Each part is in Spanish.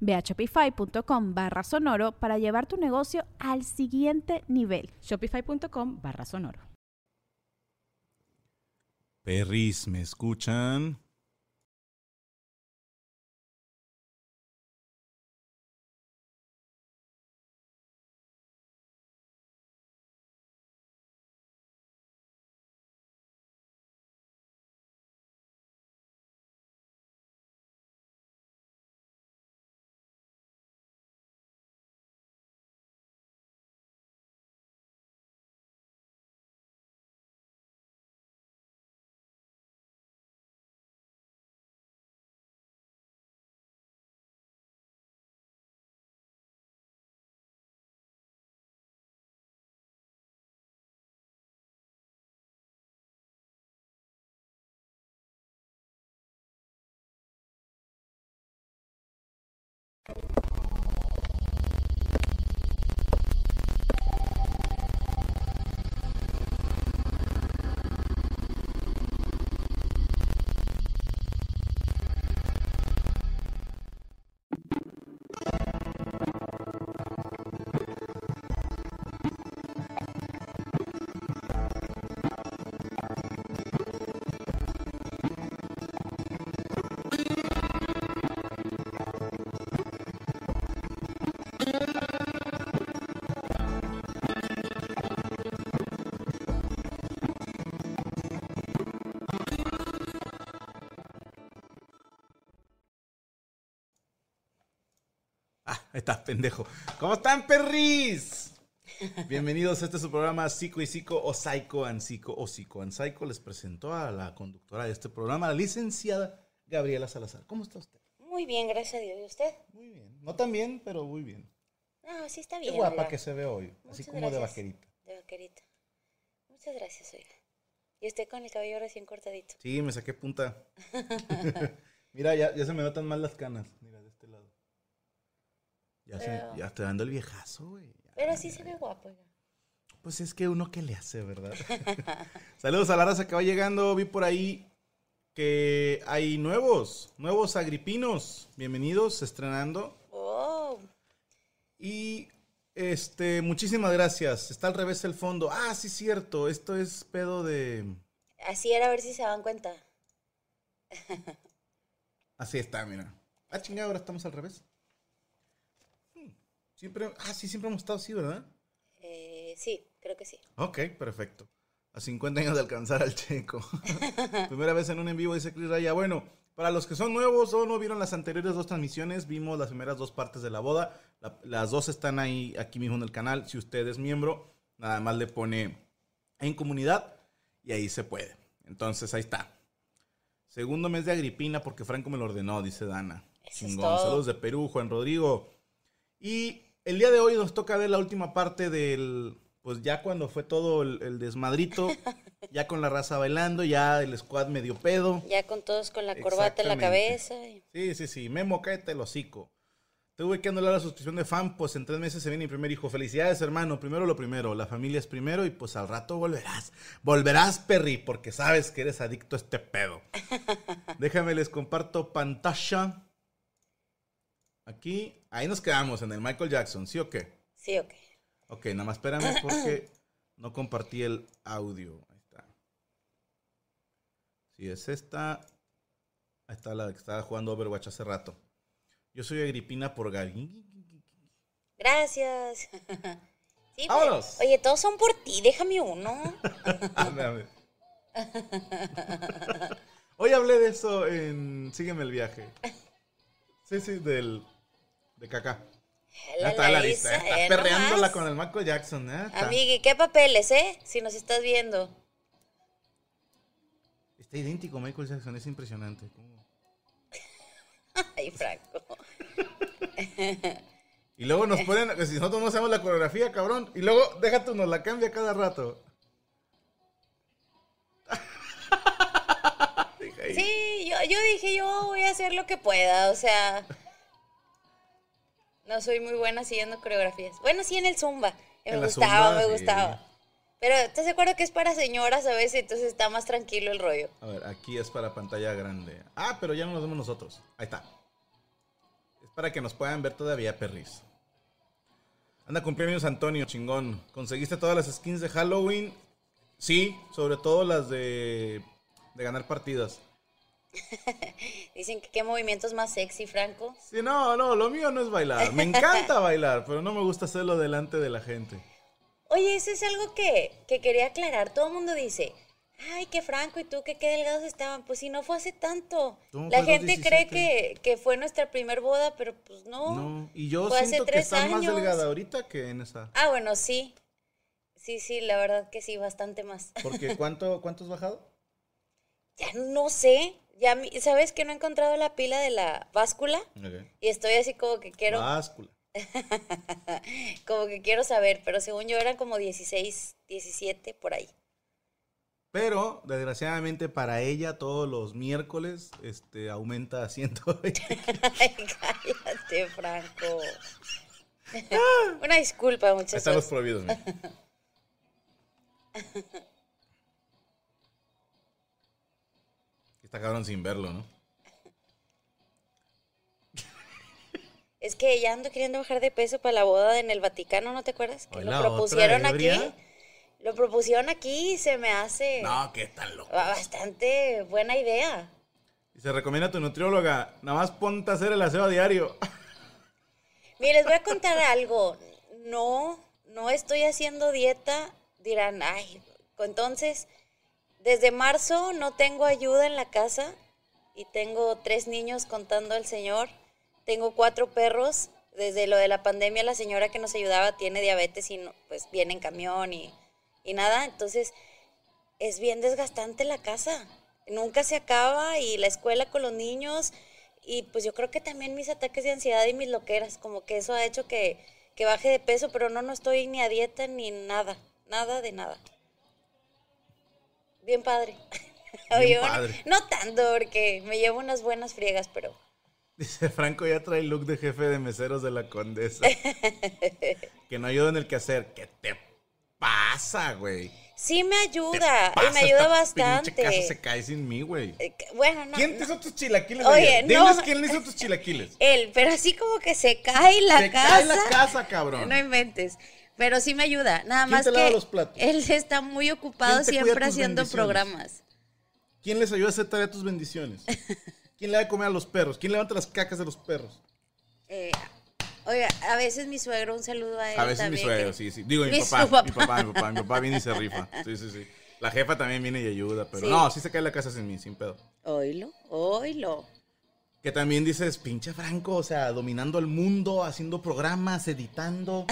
Ve a shopify.com barra sonoro para llevar tu negocio al siguiente nivel. Shopify.com barra sonoro. Perris, ¿me escuchan? Ah, estás pendejo. ¿Cómo están, perris? Bienvenidos a este su programa Psico y Psico o Psycho and Psico o Psico and Psycho. Les presento a la conductora de este programa, la licenciada Gabriela Salazar. ¿Cómo está usted? Muy bien, gracias a Dios. ¿Y usted? Muy bien. No tan bien, pero muy bien. No, sí está Qué bien. guapa oiga. que se ve hoy. Así como de vaquerita. De vaquerita. Muchas gracias, oiga. Y usted con el cabello recién cortadito. Sí, me saqué punta. Mira, ya, ya se me notan más las canas. Mira, de este lado. Ya, se- Pero- ya estoy dando el viejazo, güey. Ya, Pero ya, sí ya, se ya. ve guapo, oiga. Pues es que uno que le hace, ¿verdad? Saludos a la raza que va llegando. Vi por ahí que hay nuevos, nuevos agripinos. Bienvenidos, estrenando. Oh, Y este, muchísimas gracias. Está al revés el fondo. Ah, sí, cierto. Esto es pedo de. así era a ver si se dan cuenta. Así está, mira. Ah, chingada, ahora estamos al revés. Siempre. Ah, sí, siempre hemos estado así, ¿verdad? Eh, sí, creo que sí. Ok, perfecto. A 50 años de alcanzar al checo. Primera vez en un en vivo, dice Chris Raya. Bueno, para los que son nuevos o no vieron las anteriores dos transmisiones, vimos las primeras dos partes de la boda. La- las dos están ahí, aquí mismo en el canal. Si usted es miembro, nada más le pone en comunidad y ahí se puede. Entonces, ahí está. Segundo mes de Agripina porque Franco me lo ordenó, dice Dana. Chingón. Saludos de Perú, Juan Rodrigo. Y el día de hoy nos toca ver la última parte del, pues ya cuando fue todo el, el desmadrito, ya con la raza bailando, ya el squad medio pedo. Ya con todos con la corbata en la cabeza. y- Sí, sí, sí. Memo, cállate el hocico. Tuve que anular la suscripción de fan, pues en tres meses se viene mi primer hijo. Felicidades, hermano. Primero lo primero. La familia es primero y pues al rato volverás. Volverás, Perry, porque sabes que eres adicto a este pedo. Déjame, les comparto pantalla. Aquí, ahí nos quedamos en el Michael Jackson, ¿sí o qué? Sí, ok. Ok, nada más espérame porque no compartí el audio. Ahí está. Si es esta. Ahí está la que estaba jugando Overwatch hace rato. Yo soy Agripina por Gaby. Gracias. Sí, Vámonos. Oye, todos son por ti, déjame uno. Hoy hablé de eso en Sígueme el viaje. Sí, sí, del. De. Ya La está la lista. Está eh, perreándola con el Michael Jackson. ¿eh? Está, Amigui, ¿qué papeles, eh? Si nos estás viendo. está idéntico Michael Jackson, es impresionante. ¿Cómo? Ay, Franco. Y luego nos ponen, si nosotros no hacemos la coreografía, cabrón. Y luego, déjate, nos la cambia cada rato. Sí, yo, yo dije, yo voy a hacer lo que pueda, o sea. No soy muy buena siguiendo coreografías. Bueno, sí en el Zumba. En Me gustaba, Zumba, me gustaba. Pero ¿estás de acuerdo que es para señoras a veces? Entonces está más tranquilo el rollo. A ver, aquí es para pantalla grande. Ah, pero ya no nos vemos nosotros. Ahí está. Es para que nos puedan ver todavía, perris. Anda cumpleaños Antonio, chingón. ¿Conseguiste todas las skins de Halloween? Sí, sobre todo las de, de ganar partidas. Dicen que qué movimientos más sexy, Franco. Sí, no, no, lo mío no es bailar. Me encanta bailar, pero no me gusta hacerlo delante de la gente. Oye, eso es algo que, que quería aclarar. Todo el mundo dice, ay, qué Franco y tú, que qué delgados estaban. Pues si no fue hace tanto. La gente 2017. cree que, que fue nuestra primer boda, pero pues no. No, y yo Fue hace siento que estás más delgada ahorita que en esa. Ah, bueno, sí. Sí, sí, la verdad que sí, bastante más. Porque ¿cuánto, ¿cuánto has bajado? Ya no sé. Ya, mi- ¿sabes que no he encontrado la pila de la báscula? Y estoy así como que quiero, Báscula. como que quiero saber, pero según yo eran como 16, 17 por ahí. Pero, desgraciadamente para ella, todos los miércoles este, aumenta a 120. Ay, cállate, Franco. Una disculpa, muchachos. están los prohibidos. Está cabrón sin verlo, ¿no? Es que ya ando queriendo bajar de peso para la boda en el Vaticano, ¿no te acuerdas? Que lo propusieron aquí. Lo propusieron aquí y se me hace No, qué tan loco. bastante buena idea. Y se recomienda a tu nutrióloga, nada más ponte a hacer el aseo a diario. Mire, les voy a contar algo. No, no estoy haciendo dieta. Dirán, ay, entonces, desde marzo no tengo ayuda en la casa y tengo tres niños contando al Señor. Tengo cuatro perros. Desde lo de la pandemia, la señora que nos ayudaba tiene diabetes y pues viene en camión y, y nada. Entonces, es bien desgastante la casa. Nunca se acaba y la escuela con los niños. Y pues yo creo que también mis ataques de ansiedad y mis loqueras, como que eso ha hecho que, que baje de peso, pero no, no estoy ni a dieta ni nada, nada de nada. Bien padre. Bien no tanto, porque me llevo unas buenas friegas, pero Dice Franco ya trae look de jefe de meseros de la condesa. que no ayuda en el quehacer. ¿Qué te pasa, güey? sí me ¿Qué ayuda y me ayuda casa se bastante. cae sin mí, güey. Eh, Bueno, no. ¿Quién te hizo tus chilaquiles? Oye, no. Diles quién le hizo tus chilaquiles. Él, pero así como que se cae la Se casa. cae la casa, cabrón. No inventes. Pero sí me ayuda. Nada ¿Quién más te que lava los platos? él está muy ocupado ¿Quién te cuida siempre tus haciendo bendiciones? programas. ¿Quién les ayuda a hacer tarea tus bendiciones? ¿Quién le da de comer a los perros? ¿Quién levanta las cacas de los perros? Eh, oiga, a veces mi suegro, un saludo a él A veces mi también, suegro, que- sí, sí. Digo, mi Mi papá, mi papá, mi papá, mi papá viene y se rifa. Sí, sí, sí. La jefa también viene y ayuda, pero Sí. no, sí se cae la casa sin mí, sin pedo. Oílo, oílo. Que también dices, pinche Franco, o sea, dominando el mundo, haciendo programas, editando,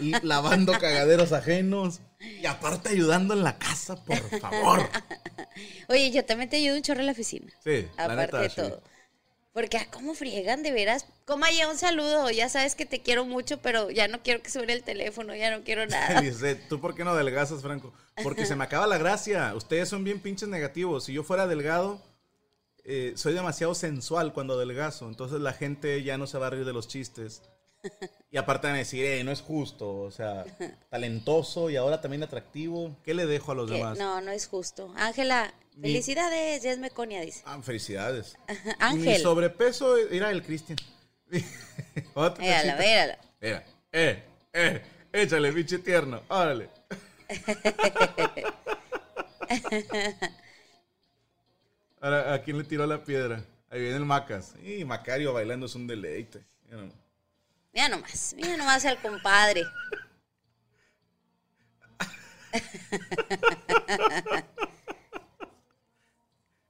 y lavando cagaderos ajenos, y aparte ayudando en la casa, por favor. Oye, yo también te ayudo un chorro en la oficina. Sí, la Aparte neta, de sí. todo. Porque, ah, ¿cómo friegan de veras? Coma ya un saludo. Ya sabes que te quiero mucho, pero ya no quiero que suene el teléfono, ya no quiero nada. Dice, ¿tú por qué no adelgazas, Franco? Porque se me acaba la gracia. Ustedes son bien pinches negativos. Si yo fuera delgado, eh, soy demasiado sensual cuando adelgazo. Entonces la gente ya no se va a reír de los chistes. Y aparte van a decir, eh, no es justo. O sea, talentoso y ahora también atractivo. ¿Qué le dejo a los demás? no, no es justo. Ángela, Mi- felicidades, ya es meconia, dice. Ah, felicidades. Mi Ángel. sobrepeso era el Cristian. Cachita. mírala. Mira, eh, eh, échale, pinche tierno, órale. Ahora, ¿a quién le tiró la piedra? Ahí viene el Macas. Y Macario bailando es un deleite. Mira nomás. Mira nomás, mira nomás al compadre.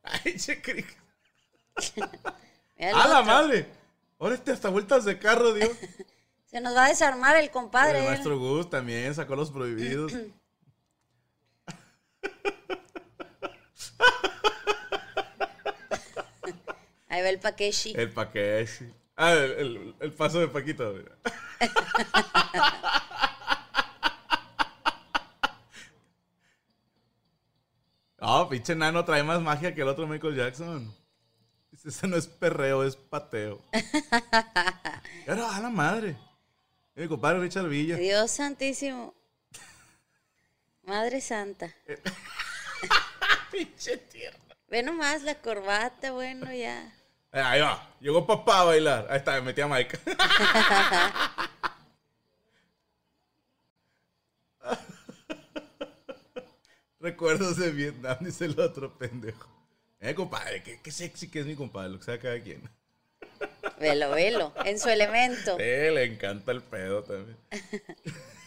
Ay, che, ¡A la madre! Ahora este hasta vueltas de carro, Dios. Se nos va a desarmar el compadre. El maestro Gus también sacó los prohibidos. Ahí va el Pakeshi. El paquete. Ah, el, el- el paso de Paquito. mira. No, pinche nano trae más magia que el otro Michael Jackson. Ese no es perreo, es pateo. Pero a la madre. Mi compadre Richard Villa. Dios santísimo. Madre santa. Pinche tierra. Ve nomás la corbata, bueno, ya. Eh, Ahí va. Llegó papá a bailar. Ahí está, me metí a Mike. Recuerdos de Vietnam, dice el otro pendejo. Eh, compadre, qué, qué sexy que es mi compadre, lo que sea cada quien. Velo, velo. En su elemento. Sí, le encanta el pedo también.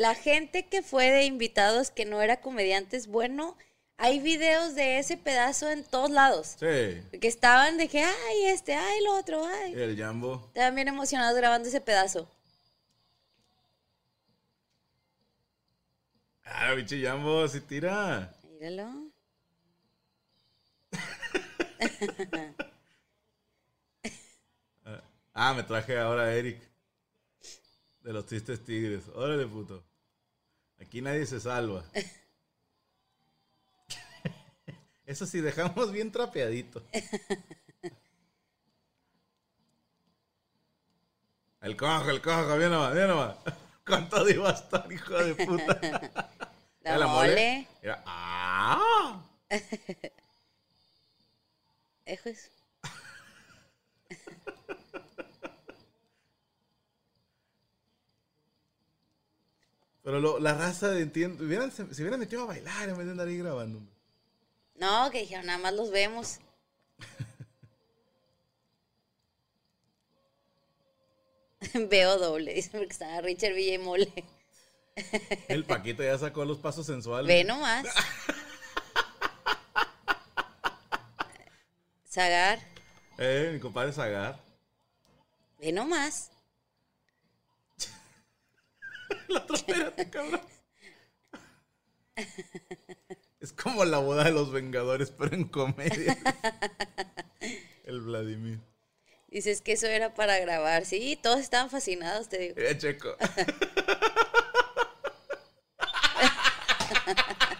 La gente que fue de invitados que no era comediantes, bueno, hay videos de ese pedazo en todos lados. Sí. Que estaban de que, ay, este, ay, lo otro, ay. El Jambo. Estaban bien emocionados grabando ese pedazo. Ah, pinche Jambo, si tira. Míralo. Ah, me traje ahora a Eric. De los tristes tigres. Órale, puto. Aquí nadie se salva. Eso sí, dejamos bien trapeadito. El cojo, el cojo, bien nomás, bien nomás. Con todo iba a estar, hijo de puta. La, ¿Ya mole. ¡Ah! Hijo es- Pero lo- la raza de entiendo. hubieran- se, se hubieran metido a bailar en vez de andar ahí grabando. No, que dijeron, nada más los vemos. Veo doble, dice porque estaba Richard Villa y Mole. El Paquito ya sacó los pasos sensuales. Ve nomás. Zagar, Eh, mi compadre Zagar. ve nomás. La otra, espérate, cabrón. Es como la boda de los Vengadores, pero en comedia. El Vladimir. Dices que eso era para grabar. Sí, todos estaban fascinados, te digo. Eh, checo.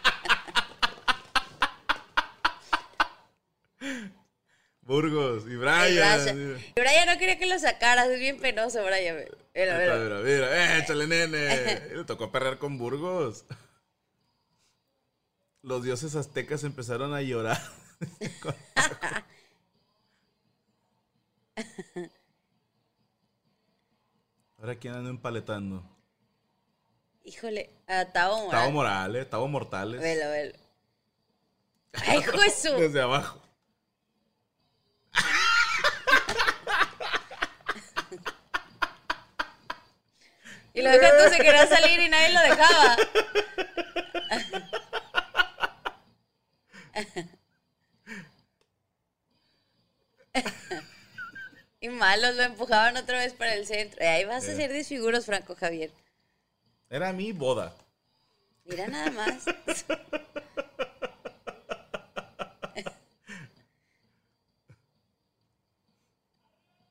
Burgos y Brian. gracias. Y Brian no quería que lo sacaras, es bien penoso, Brian. Mira, Mira, mira. mira. Eh, échale, nene. Le tocó perrear con Burgos. Los dioses aztecas empezaron a llorar. Ahora, ¿quién anda empaletando? Híjole, a Tavo Tavo Morales. Morales, Tavo Mortales. Velo, velo. Ay, hijo de su- Desde abajo. Y lo deja tú, se quería salir y nadie lo dejaba. Y malos lo empujaban otra vez para el centro. Ahí vas a hacer desfiguros, Franco Javier. Era mi boda. Mira nada más.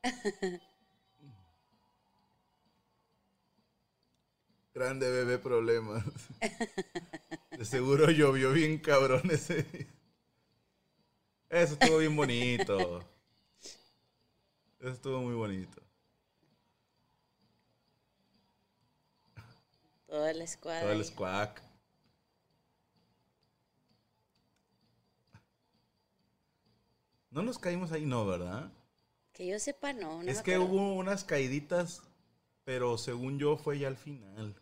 Grande bebé problemas. De seguro llovió bien cabrón ese día. Eso estuvo bien bonito. Eso estuvo muy bonito. Toda la escuadra. Todo el squack. No nos caímos ahí, no, ¿verdad? Que yo sepa, no. no es me que hubo unas caíditas, pero según yo fue ya al final.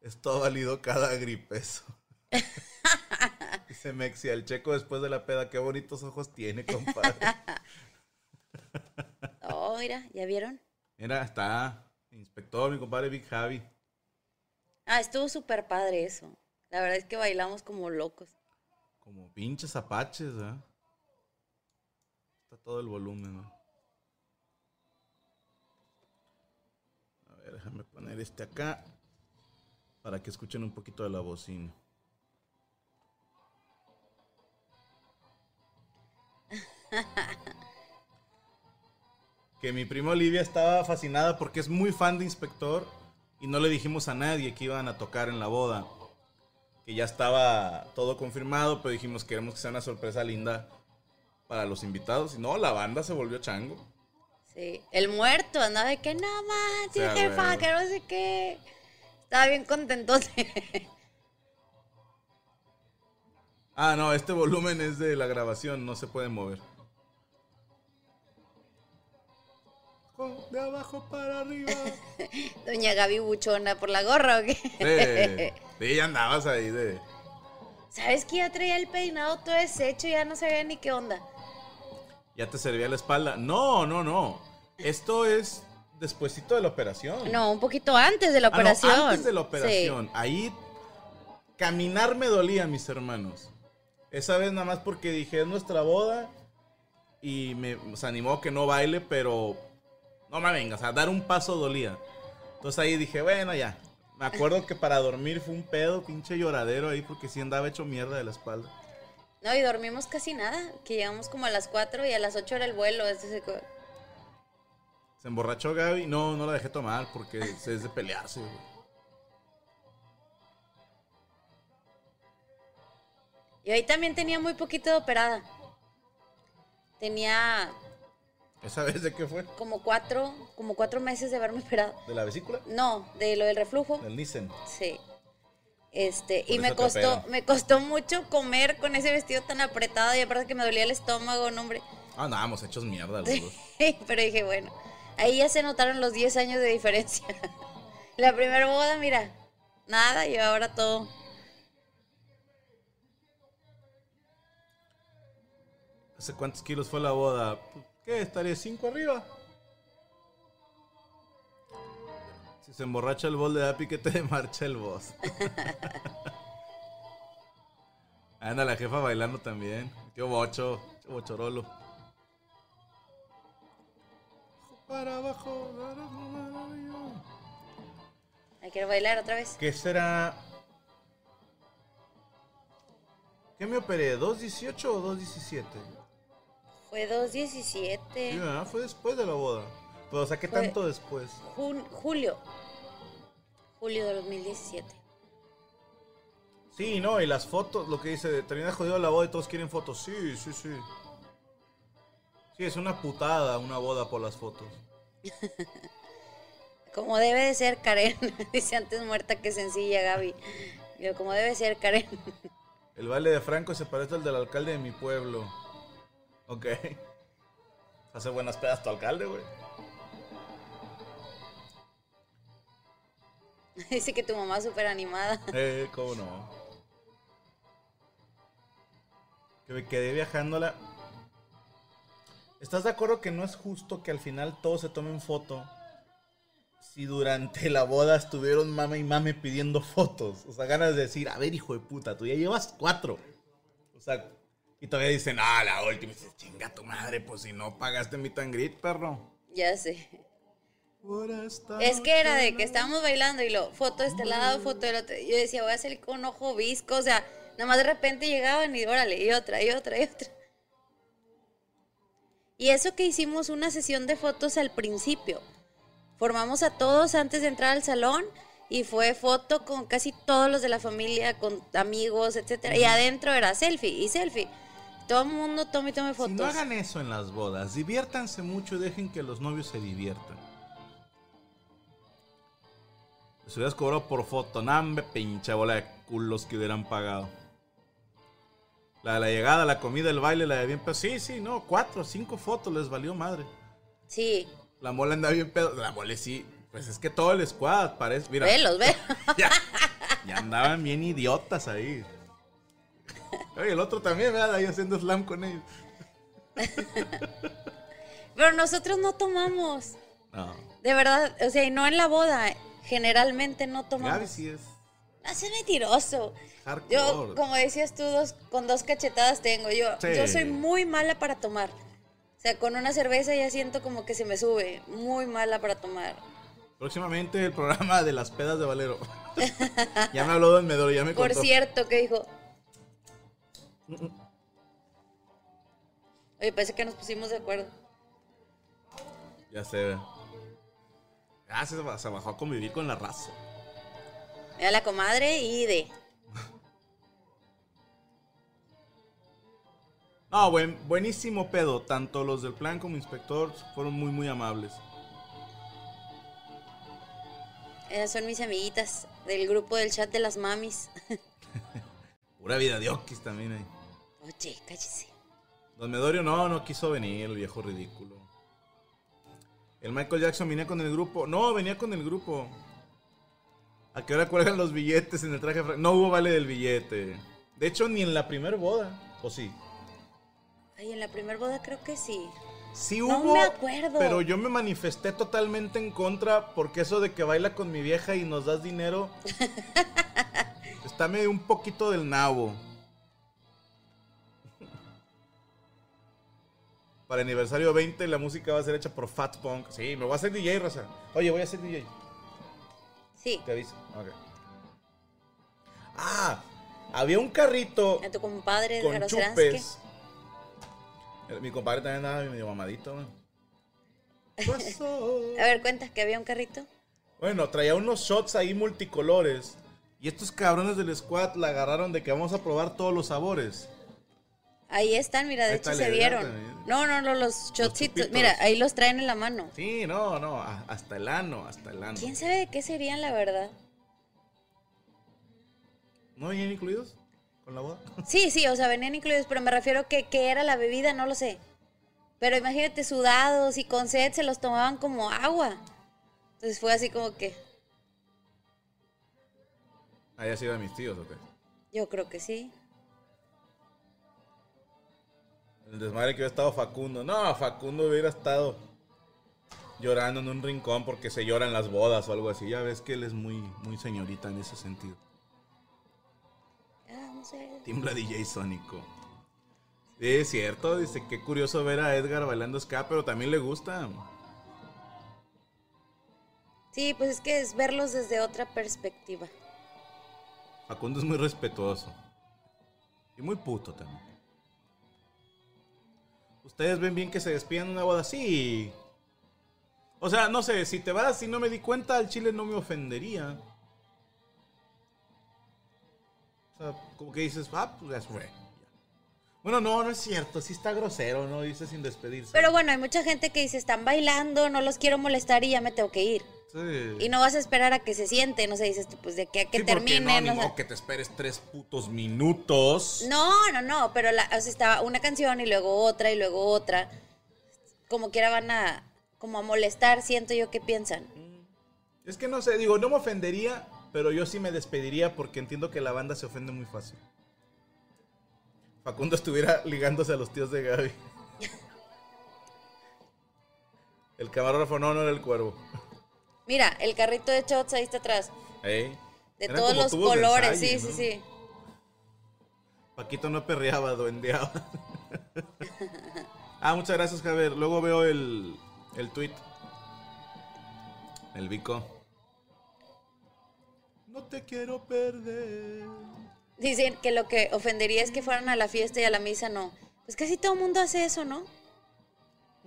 Esto ha valido cada gripeso. Dice Mexi, el checo después de la peda, qué bonitos ojos tiene, compadre. mira, ¿ya vieron? Mira, está inspector, mi compadre Big Javi. Ah, estuvo súper padre eso. La verdad es que bailamos como locos. Como pinches apaches, ¿eh? Está todo el volumen, ¿no? A ver, déjame poner este acá para que escuchen un poquito de la bocina. que mi prima Olivia estaba fascinada porque es muy fan de Inspector y no le dijimos a nadie que iban a tocar en la boda. Que ya estaba todo confirmado, pero dijimos queremos que sea una sorpresa linda para los invitados. Y no, la banda se volvió chango. Sí, el muerto andaba de que no más, sí, O sea, jefa, güey. que no sé qué. Estaba bien contento. Ah, no, este volumen es de la grabación, no se puede mover. De abajo para arriba. Doña Gaby Buchona por la gorra o qué. Sí, sí, ya andabas ahí de... ¿Sabes que ya traía el peinado todo deshecho? Ya no sabía ni qué onda. ¿Ya te servía la espalda? No, no, no. Esto es despuesito de la operación. No, un poquito antes de la Ah, no, operación. antes de la operación. Ahí caminar me dolía, mis hermanos. Esa vez nada más porque dije, es nuestra boda. Y me se animó que no baile, pero no me vengas, o sea, dar un paso dolía. Entonces ahí dije, bueno, ya. Me acuerdo que para dormir fue un pedo, pinche lloradero ahí, porque sí andaba hecho mierda de la espalda. No, y dormimos casi nada. Que llegamos como a las 4 y a las 8 era el vuelo. Se co- Se emborrachó Gaby. No, no la dejé tomar porque se es de pelearse, güey. Y ahí también tenía muy poquito de operada. Tenía ¿Esa vez de qué fue? como cuatro, como cuatro meses de haberme operado. ¿De la vesícula? No, de lo del reflujo. Del Nissen. Sí. Este, Por y me costó, me costó mucho comer con ese vestido tan apretado y aparte que me dolía el estómago, no hombre. Ah, andábamos hechos mierda los dos. Pero dije, bueno, ahí ya se notaron los 10 años de diferencia. La primera boda, mira, nada y ahora todo. ¿Hace cuántos kilos fue la boda? ¿Qué? ¿Estaría cinco arriba? Si se emborracha el bol de da piquete de marcha el boss. Anda la jefa bailando también. Qué bocho, qué bochorolo. Para abajo. Hay que bailar otra vez. ¿Qué será? ¿Qué me operé? ¿2.18 o 2.17? Fue 2.17. Sí, ¿verdad? Fue después de la boda. Pero, o sea, ¿qué Fue- tanto después? Jun- julio. Julio de 2017. Sí, no, y las fotos, lo que dice, termina jodido la boda y todos quieren fotos. Sí, sí, sí. Sí, es una putada una boda por las fotos. Como debe de ser Karen. Dice antes muerta que sencilla, Gaby. Yo, como debe ser Karen. El baile de Franco se parece al del alcalde de mi pueblo. Ok. Hace buenas pedas tu alcalde, güey. Dice que tu mamá es súper animada. Eh, cómo no. Que me quedé viajándola. ¿Estás de acuerdo que no es justo que al final todos se tomen foto? Si durante la boda estuvieron mame y mame pidiendo fotos. O sea, ganas de decir, a ver, hijo de puta, tú ya llevas cuatro. O sea, y todavía dicen, ah, la última. Y dices, chinga tu madre, pues si no pagaste mi tangrit, perro. Ya sé. Es que era de que estábamos bailando y lo, foto de este lado, foto del otro. Yo decía, voy a salir con ojo visco. O sea, nada más de repente llegaban y órale, y otra, y otra, y otra. Y eso que hicimos una sesión de fotos al principio. Formamos a todos antes de entrar al salón y fue foto con casi todos los de la familia, con amigos, etcétera. Y adentro era selfie y selfie. Todo el mundo tome y tome Si no fotos. hagan eso en las bodas, diviértanse mucho y dejen que los novios se diviertan. Les hubieras cobrado por foto, nambe, pinche bola de culos que hubieran pagado. La de la llegada, la comida, el baile, la de bien pedo. Sí, sí, no, cuatro, cinco fotos les valió madre. Sí, La mole anda bien pedo. La mole sí, pues es que todo el squad parece. Mira, velos, velos. ya, ya andaban bien idiotas ahí. Oye, el otro también, ¿verdad? Ahí haciendo slam con ellos. Pero nosotros no tomamos. No. De verdad, o sea, y no en la boda. Generalmente no tomamos. Gaby sí es No seas mentiroso. hardcore. Yo, como decías tú, dos, con dos cachetadas tengo. Yo, Sí. yo soy muy mala para tomar. O sea, con una cerveza ya siento como que se me sube. Muy mala para tomar. Próximamente el programa de las pedas de Valero. ya me habló Don Medoro, ya me Por contó. cierto, que dijo. Oye, parece que nos pusimos de acuerdo. Ya se ve. Ah, se, se bajó a convivir con la raza. Mira la comadre y de. No, buen, buenísimo pedo. Tanto los del plan como inspector fueron muy, muy amables. Esas son mis amiguitas del grupo del chat de las mamis. Pura vida de Oquis también ahí. Oye, cállese. Don Medorio no, no quiso venir, el viejo ridículo. El Michael Jackson venía con el grupo. No, venía con el grupo. ¿A qué hora cuelgan los billetes en el traje? No hubo vale del billete. De hecho, ni en la primera boda. ¿O sí? Ay, en la primera boda creo que sí. Sí No hubo. me acuerdo. Pero yo me manifesté totalmente en contra porque eso de que baila con mi vieja y nos das dinero. está medio un poquito del nabo. Para aniversario 20 la música va a ser hecha por Fat Punk. Sí, me voy a hacer DJ, Raza. Oye, voy a ser DJ. Sí. Te aviso. Ok. Ah, había un carrito A tu compadre con chupes. Eh, Mi compadre también andaba medio mamadito. ¿no? ¿Qué pasó? A ver, cuenta que había un carrito. Bueno, traía unos shots ahí multicolores. Y estos cabrones del squad la agarraron de que vamos a probar todos los sabores. Ahí están, mira, de Ahí hecho se vieron. No, no, no, los shotcitos. chupitos. Mira, ahí los traen en la mano. Sí, no, no, hasta el ano, hasta el ano. ¿Quién sabe de qué serían, la verdad? ¿No venían incluidos con la boda? Sí, sí, o sea, venían incluidos, pero me refiero que, que era la bebida, no lo sé. Pero imagínate, sudados y con sed se los tomaban como agua. Entonces fue así como que, Había sido de mis tíos, ¿o qué? yo creo que sí. El desmadre que hubiera estado Facundo. No, Facundo hubiera estado llorando en un rincón porque se lloran las bodas o algo así. Ya ves que él es muy, muy señorita en ese sentido. Ah, a ver. Timbla DJ Sónico. Sí, es cierto. Dice, qué curioso ver a Edgar bailando ska, pero también le gusta. Sí, pues es que es verlos desde otra perspectiva. Facundo es muy respetuoso. Y muy puto también. ¿Ustedes ven bien que se despidan de una boda? Sí. O sea, no sé, si te vas y no me di cuenta, al chile no me ofendería. O sea, como que dices, ah, pues ya fue. Bueno, no, no es cierto. Sí está grosero, ¿no? Dice sin despedirse. Pero bueno, hay mucha gente que dice, están bailando, no los quiero molestar y ya me tengo que ir. Sí. Y no vas a esperar a que se sienten, no sé, dices tú, pues de que a que Sí, termine. No, no que te esperes tres putos minutos. No, no, no, pero la, o sea, estaba una canción y luego otra y luego otra. Como quiera van a, como a molestar, siento yo que piensan. Es que no sé, digo, no me ofendería, pero yo sí me despediría porque entiendo que la banda se ofende muy fácil. Facundo estuviera ligándose a los tíos de Gaby. El camarógrafo no, no era el cuervo. Mira, el carrito de shots ahí está atrás. De eran todos los colores, ensayo, sí, ¿no? sí, sí. Paquito no perreaba, duendeaba. ah, muchas gracias, Javier. Luego veo el, el tweet. El bico. No te quiero perder. Dicen que lo que ofendería es que fueran a la fiesta y a la misa no. Pues casi todo el mundo hace eso, ¿no?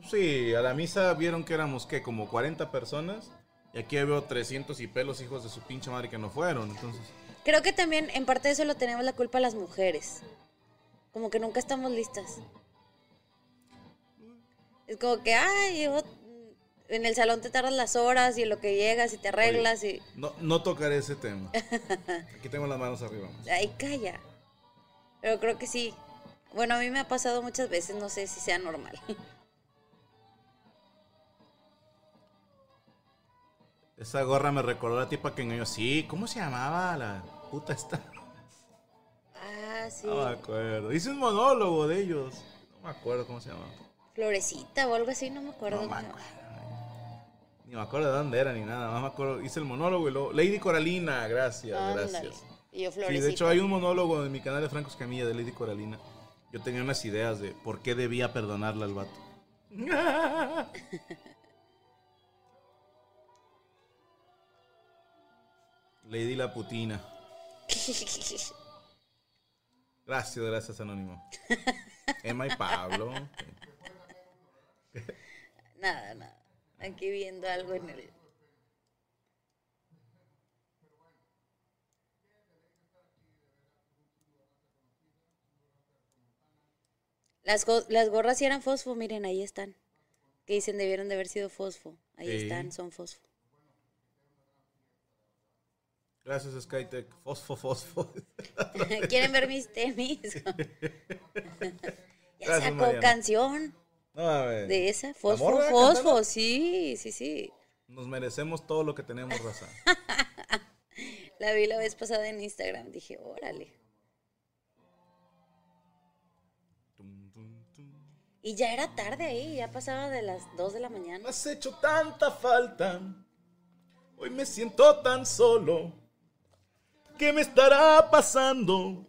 Sí, a la misa vieron que éramos, ¿qué? Como 40 personas. Y aquí veo 300 y pelos hijos de su pinche madre que no fueron. Entonces, Creo que también en parte de eso lo tenemos la culpa las mujeres. Como que nunca estamos listas. Es como que, ay, yo- en el salón te tardas las horas y en lo que llegas y te arreglas y... no, no tocaré ese tema. Aquí tengo las manos arriba. Ay, calla. Pero creo que sí. Bueno, a mí me ha pasado muchas veces, no sé si sea normal. Esa gorra me recordó a la tipa que engañó. Sí, ¿cómo se llamaba la puta esta? Ah, sí. No me acuerdo. Hice un monólogo de ellos. No me acuerdo cómo se llamaba. Florecita o algo así, no me acuerdo. No me acuerdo. Ni me acuerdo de dónde era ni nada. Más me acuerdo. Hice el monólogo y luego. Lady Coralina, gracias, gracias. Y yo Sí, Florecita. de hecho hay un monólogo en mi canal de Franco Escamilla de Lady Coralina. Yo tenía unas ideas de por qué debía perdonarle al vato. Lady la putina. Gracias, gracias, Anónimo. Emma y Pablo. Nada, nada. Aquí viendo algo en el. Las, go- las gorras sí eran fosfo, miren, ahí están. Que dicen debieron de haber sido fosfo. Ahí Sí. están, son fosfo. Gracias, Skytech. Fosfo, fosfo. ¿Quieren ver mis tenis? ya Gracias, sacó Mariana. canción No, a ver. de esa. ¿La Fosfo, fosfo, sí, sí, sí. Nos merecemos todo lo que tenemos, raza. La vi la vez pasada en Instagram. Dije, órale. Y ya era tarde ahí, ya pasaba de las 2 de la Me mañana. has hecho tanta falta. Hoy me siento tan solo. ¿Qué me estará pasando?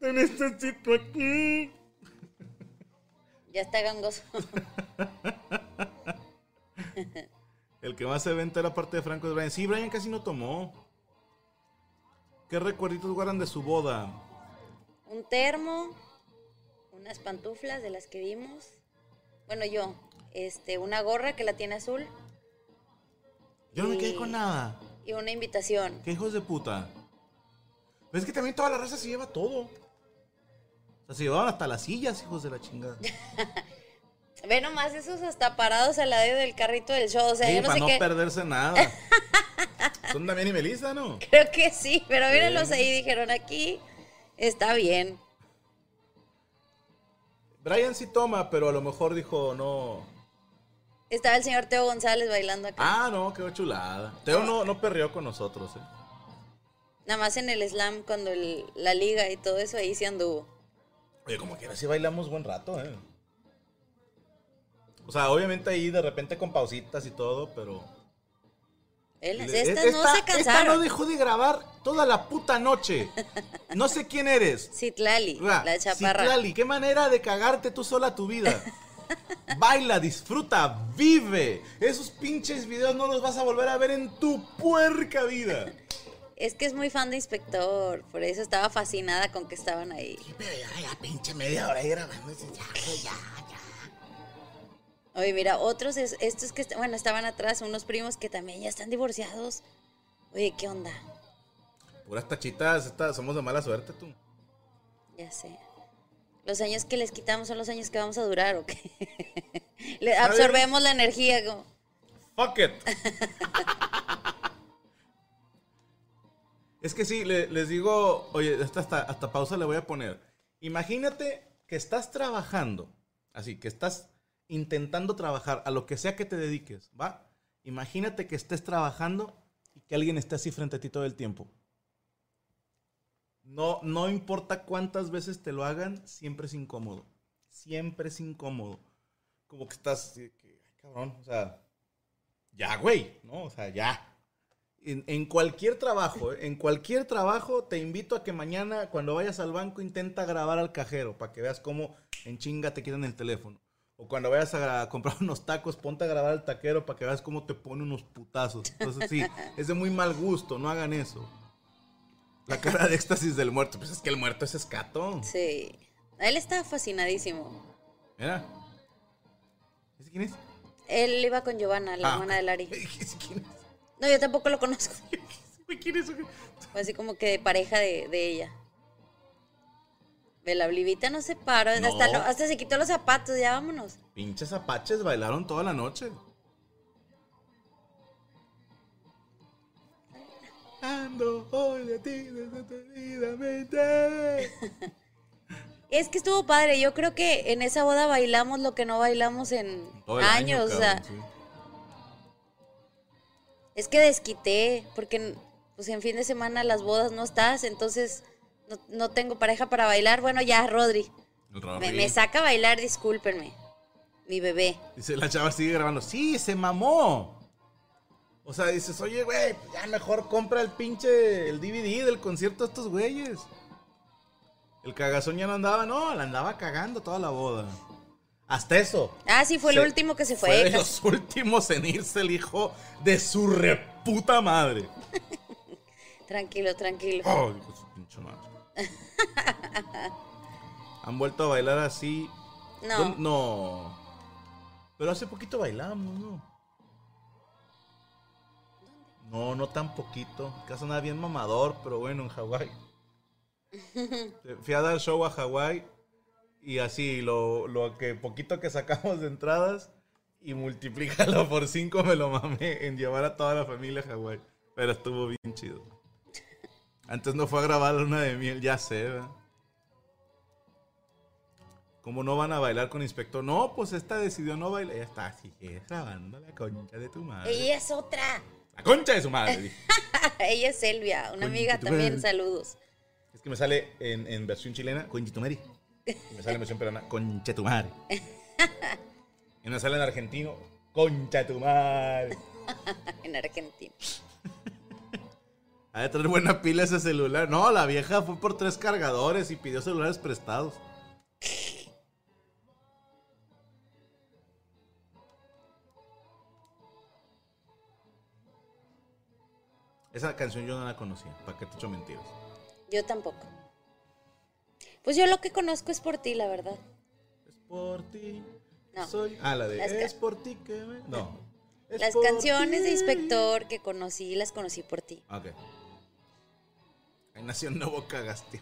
Te necesito aquí. Ya está gangoso. El que más se venta la parte de Franco es Brian. Sí, Brian casi no tomó. ¿Qué recuerditos guardan de su boda? Un termo, unas pantuflas de las que vimos. Bueno, yo, este, una gorra que la tiene azul Yo no me quedé con nada. Y una invitación. ¿Qué hijos de puta? Pero es que también toda la raza se lleva todo. O sea, se llevaban hasta las sillas, hijos de la chingada. Ve nomás esos hasta parados al lado del carrito del show. O sea, Sí, yo no para sé no qué. perderse nada. Son Damián y Melissa, ¿no? Creo que sí, pero mírenlos ahí, dijeron aquí. Está bien. Brian sí toma, pero a lo mejor dijo no. Estaba el señor Teo González bailando acá. Ah, no, quedó chulada. Teo no, no perreó con nosotros, eh. Nada más en el slam, cuando el- la liga y todo eso, ahí sí anduvo. Oye, como quiera, sí bailamos buen rato, eh. O sea, obviamente ahí de repente con pausitas y todo, pero. Él- Le- estas esta- no se esta cansaron. no dejó de grabar toda la puta noche. No sé quién eres. Citlali, la chaparra. Citlali, qué manera de cagarte tú sola tu vida. Baila, disfruta, vive. Esos pinches videos no los vas a volver a ver en tu puerca vida. Es que es muy fan de Inspector, por eso estaba fascinada con que estaban ahí. Pero ya, ya, pinche media hora ahí grabando. Ya, ya, ya. Oye, mira, otros, es- estos que, bueno, estaban atrás, unos primos que también ya están divorciados. Oye, ¿qué onda? Puras tachitas, somos de mala suerte tú. Ya sé. Los años que les quitamos son los años que vamos a durar, ¿o qué? Le absorbemos la energía, como... Fuck it. es que sí, le- les digo, oye, hasta, hasta, hasta pausa le voy a poner. Imagínate que estás trabajando, así, que estás intentando trabajar a lo que sea que te dediques, ¿va? Imagínate que estés trabajando y que alguien esté así frente a ti todo el tiempo. No, no importa cuántas veces te lo hagan, siempre es incómodo. Siempre es incómodo. Como que estás, que, ay, cabrón, o sea, ya, güey, ¿no? O sea, ya. En, en cualquier trabajo, ¿eh? en cualquier trabajo, te invito a que mañana, cuando vayas al banco, intenta grabar al cajero para que veas cómo en chinga te quitan el teléfono. O cuando vayas a comprar unos tacos, ponte a grabar al taquero para que veas cómo te pone unos putazos. Entonces, sí, es de muy mal gusto, no hagan eso. La cara de éxtasis del muerto, pues es que el muerto es escato. Sí. Él estaba fascinadísimo. Mira. ¿Ese quién es? Él iba con Giovanna, la Ah, hermana de Lari. ¿Ese quién es? No, yo tampoco lo conozco. ¿Quién es? Fue así como que de pareja de, de ella. La blivita no se paró. No. Hasta, hasta se quitó los zapatos, ya vámonos. Pinches apaches bailaron toda la noche. Ando hoy de ti desatenidamente. Es que estuvo padre. Yo creo que en esa boda bailamos lo que no bailamos en Todo el año, años. o sea, cabrón, sí. es que desquité. Porque pues en fin de semana las bodas no estás. Entonces no, no tengo pareja para bailar. Bueno, ya, Rodri. Me, Rodri. me saca a bailar, discúlpenme. Mi bebé. Dice, la chava sigue grabando. Sí, se mamó. O sea, dices, oye, güey, ya mejor compra el pinche, el DVD del concierto de estos güeyes. El cagazón ya no andaba, no, la andaba cagando toda la boda. Hasta eso. Ah, sí, fue el último que se fue. Fue de los últimos en irse el hijo de su reputa madre. Tranquilo, tranquilo. Oh, su pinche madre. Han vuelto a bailar así. No. ¿Dónde- No. Pero hace poquito bailamos, ¿no? No, no tan poquito. Casa nada bien mamador, pero bueno, en Hawái. Fui a dar show a Hawái y así, lo, lo que poquito que sacamos de entradas y multiplícalo por cinco me lo mamé en llevar a toda la familia a Hawái. Pero estuvo bien chido. Antes no fue a grabar la luna de miel, ya sé, ¿verdad? ¿Cómo no van a bailar con inspector? No, pues esta decidió no bailar. Ya está, sigue grabando la concha de tu madre. Ella es otra. La concha de su madre. Ella es Selvia, una amiga también. Saludos. Es que me sale en, en versión chilena, conchitumari. Y me sale en versión peruana, concha tu madre. Y me sale en argentino, concha tu madre. En Argentina. Ha de traer buena pila ese celular. No, la vieja fue por tres cargadores y pidió celulares prestados. Esa canción yo no la conocía. ¿Para qué te echo mentiras? Yo tampoco. Pues yo lo que conozco es por ti, la verdad. Es por ti. No. Soy. Ah, la de. Las es por ti que me. No. Es Las canciones de inspector que conocí, las conocí por ti. Ok. Ahí nació un nuevo cagaste.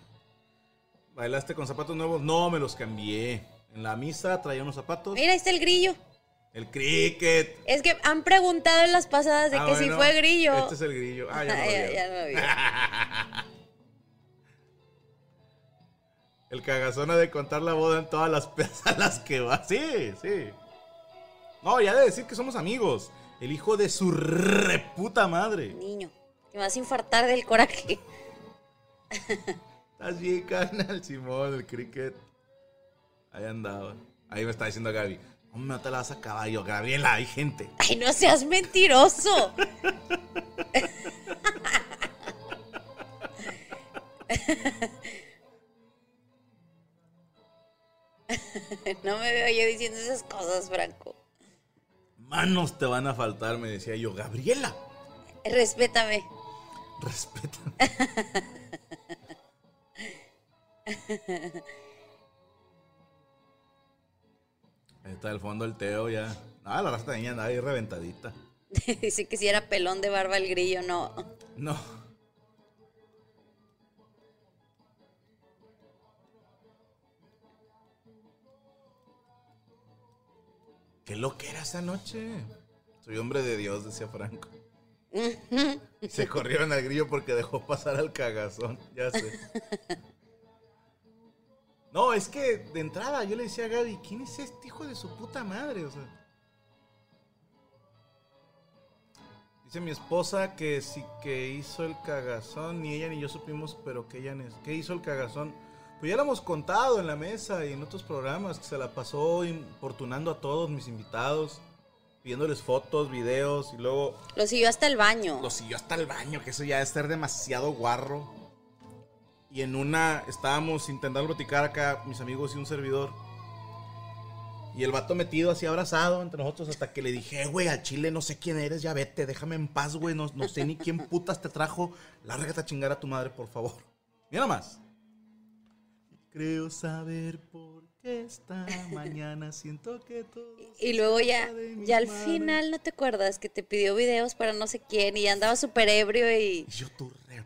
¿Bailaste con zapatos nuevos? No, me los cambié. En la misa traía unos zapatos. Mira, ahí está el grillo. El cricket. Es que han preguntado en las pasadas de Ah, que si fue grillo. Este es el grillo. Ah, ya, lo ya, lo vi. El cagazón ha de contar la boda en todas las las que va. Sí, sí. No, ya de decir que somos amigos. El hijo de su reputa madre. Niño, que me vas a infartar del coraje. Estás bien, canal, Simón, el cricket. Ahí andaba. Ahí me está diciendo Gaby. No te la vas a acabar yo, Gabriela, hay gente. Ay, no seas mentiroso. No me veo yo diciendo esas cosas, Franco. Manos te van a faltar, me decía yo. Gabriela, Respétame. respeta. El fondo el Teo ya. Ah, la raza tenía ahí reventadita. Dice que si era pelón de barba el grillo, no. No. Qué lo que era esa noche. Soy hombre de Dios, decía Franco. Se corrieron al grillo porque dejó pasar al cagazón. Ya sé. No, es que de entrada yo le decía a Gaby, ¿quién es este hijo de su puta madre? O sea. Dice mi esposa que sí que hizo el cagazón, ni ella ni yo supimos, pero que ella que hizo el cagazón. Pues ya lo hemos contado en la mesa y en otros programas, que se la pasó importunando a todos mis invitados, pidiéndoles fotos, videos y luego Lo siguió hasta el baño. lo siguió hasta el baño, que eso ya es ser demasiado guarro. Y en una estábamos intentando platicar acá, mis amigos y un servidor. Y el vato metido así abrazado entre nosotros hasta que le dije, "Eh, güey, al chile no sé quién eres, ya vete, déjame en paz, güey, no, no sé ni quién putas te trajo. Lárgate a chingar a tu madre, por favor. Mira más. Creo saber por qué esta mañana siento que todo... Y luego ya, ya al manos. final, ¿no te acuerdas? Que te pidió videos para no sé quién y ya andaba súper ebrio y... Y yo tu re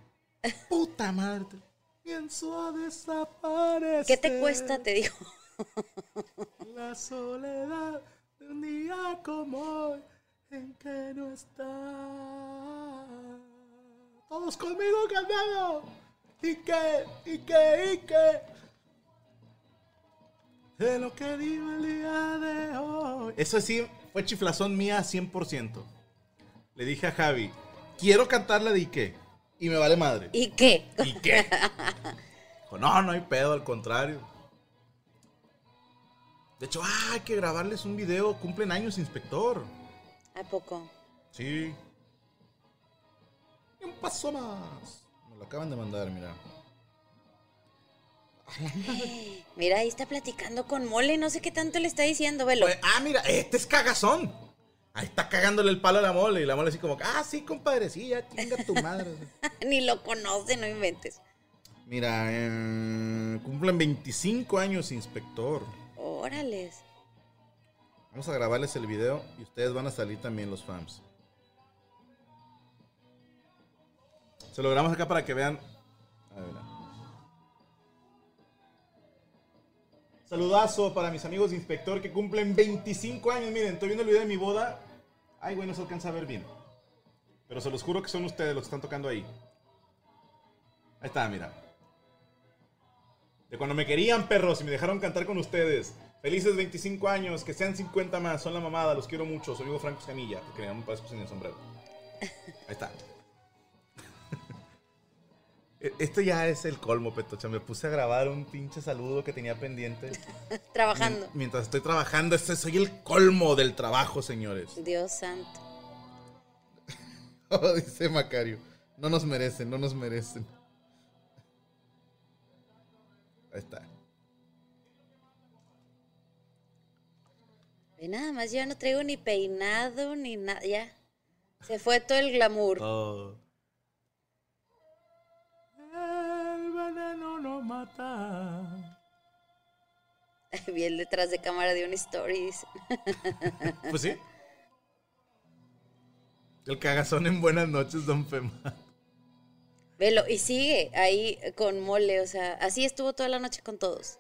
puta madre. Pienso a desaparecer. ¿Qué te cuesta? Te dijo. La soledad de un día como hoy en que no está. Todos conmigo cantando. Y que, y que, y que. De lo que digo el día de hoy. Eso sí, fue chiflazón mía 100%. Le dije a Javi, quiero cantar la de Ike. Y me vale madre. ¿Y qué? ¿Y qué? Dijo, no, no hay pedo, al contrario. De hecho, ah, hay que grabarles un video. Cumplen años, inspector. ¿A poco? Sí. Y un paso más. Me lo acaban de mandar, mira. Mira, ahí está platicando con Mole, no sé qué tanto le está diciendo, velo. Pues, ah, mira, este es cagazón. Ahí está cagándole el palo a la mole. Y la mole así como, ah, sí, compadre, sí, ya chinga tu madre. Ni lo conoce, no inventes. Mira, eh, cumplen 25 años, inspector. Órales. Vamos a grabarles el video y ustedes van a salir también los fans. Se lo grabamos acá para que vean. A ver. Saludazo para mis amigos de inspector que cumplen 25 años. Miren, estoy viendo el video de mi boda. Ay, güey, no se alcanza a ver bien. Pero se los juro que son ustedes los que están tocando ahí. Ahí está, mira. De cuando me querían, perros, y me dejaron cantar con ustedes. Felices 25 años, que sean 50 más, son la mamada, los quiero mucho. Soy Hugo Franco Escamilla, porque me parezco sin el sombrero. Ahí está. E- Esto ya es el colmo, Petocha. Me puse a grabar un pinche saludo que tenía pendiente. Trabajando. Mien- Mientras estoy trabajando, este soy el colmo del trabajo, señores. Dios santo. Oh, dice Macario. No nos merecen, no nos merecen. Ahí está. Ve nada más, yo no traigo ni peinado ni nada. Ya. Se fue todo el glamour. Oh. No mata. Vi el detrás de cámara de una story. dice. Pues sí. El cagazón en buenas noches, don Fema. Velo, y sigue ahí con mole, o sea, así estuvo toda la noche con todos.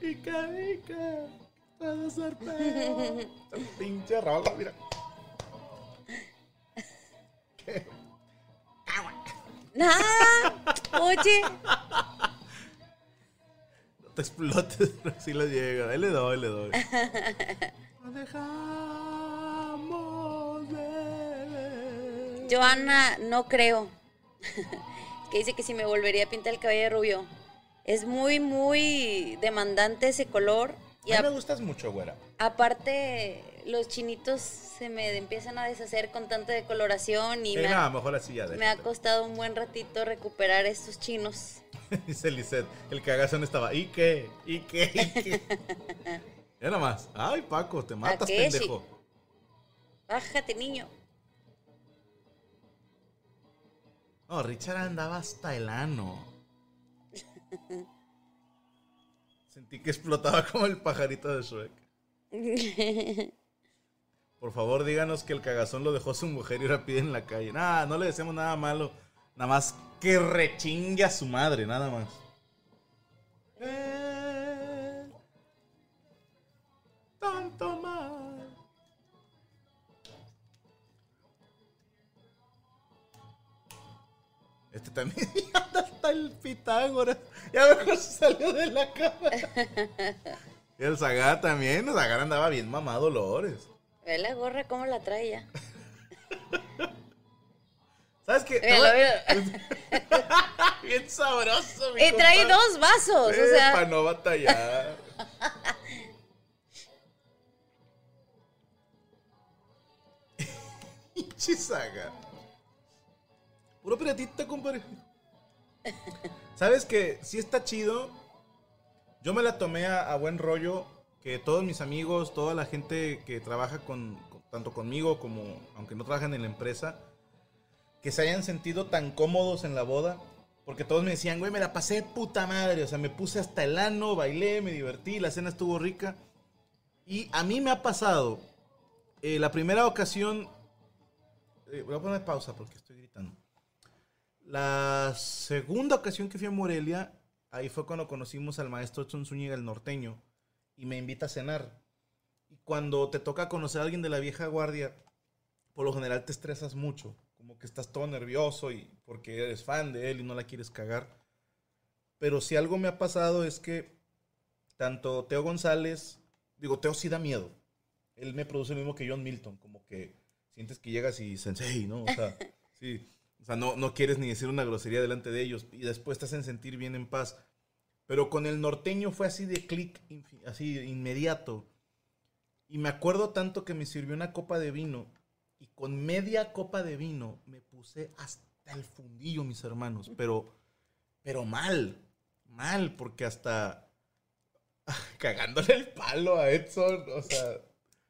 Ica, Ica, puede ser peor. El pinche rola, mira. ¿Qué? ¡Ah! Oye, No te explotes, pero sí le llega. Ahí le doy, le doy. No dejamos de ver. Joana, no creo. que dice que si me volvería a pintar el cabello de rubio. Es muy, muy demandante ese color. Y A a- mí me gustas mucho, güera. aparte, los chinitos se me empiezan a deshacer con tanta decoloración y me, no, ha, mejor me ha costado un buen ratito recuperar estos chinos. Dice Lisette, el cagazón estaba. ¿Y qué? ¿Y qué? ¿Y qué? Ya nomás. Ay, Paco, te matas, pendejo. Bájate, niño. No, Richard andaba hasta el ano. Sentí que explotaba como el pajarito de Shrek. Por favor, díganos que el cagazón lo dejó su mujer y ahora pide en la calle. Nada, no le deseamos nada malo. Nada más que rechingue a su madre, nada más. Eh, tanto mal. Este también ya anda hasta el Pitágoras. Ya mejor se salió de la cama. Y el Zagar también. El Zagar andaba bien mamado, Dolores. Ve la gorra cómo la trae ya. ¿Sabes qué? Bien sabroso, mi Y trae compadre. dos vasos, o Eh, sea. Para no batallar. Chisaga. Puro piratita, compadre. ¿Sabes que Sí está chido. Yo me la tomé a, a buen rollo. Que todos mis amigos, toda la gente que trabaja con, tanto conmigo como aunque no trabajan en la empresa, que se hayan sentido tan cómodos en la boda. Porque todos me decían, güey, me la pasé puta madre. O sea, me puse hasta el ano, bailé, me divertí, la cena estuvo rica. Y a mí me ha pasado, eh, la primera ocasión, eh, voy a poner pausa porque estoy gritando. La segunda ocasión que fui a Morelia, ahí fue cuando conocimos al maestro Edson Zúñiga, el norteño, y me invita a cenar. Y cuando te toca conocer a alguien de la vieja guardia, por lo general te estresas mucho. Como que estás todo nervioso y porque eres fan de él y no la quieres cagar. Pero si algo me ha pasado es que tanto Teo González, digo, Teo sí da miedo. Él me produce lo mismo que John Milton, como que sientes que llegas y sensei, ¿no? O sea, sí. O sea, no, no quieres ni decir una grosería delante de ellos y después te hacen sentir bien en paz. Pero con el norteño fue así de clic, así inmediato. Y me acuerdo tanto que me sirvió una copa de vino y con media copa de vino me puse hasta el fundillo, mis hermanos. Pero, pero mal, mal, porque hasta cagándole el palo a Edson, o sea,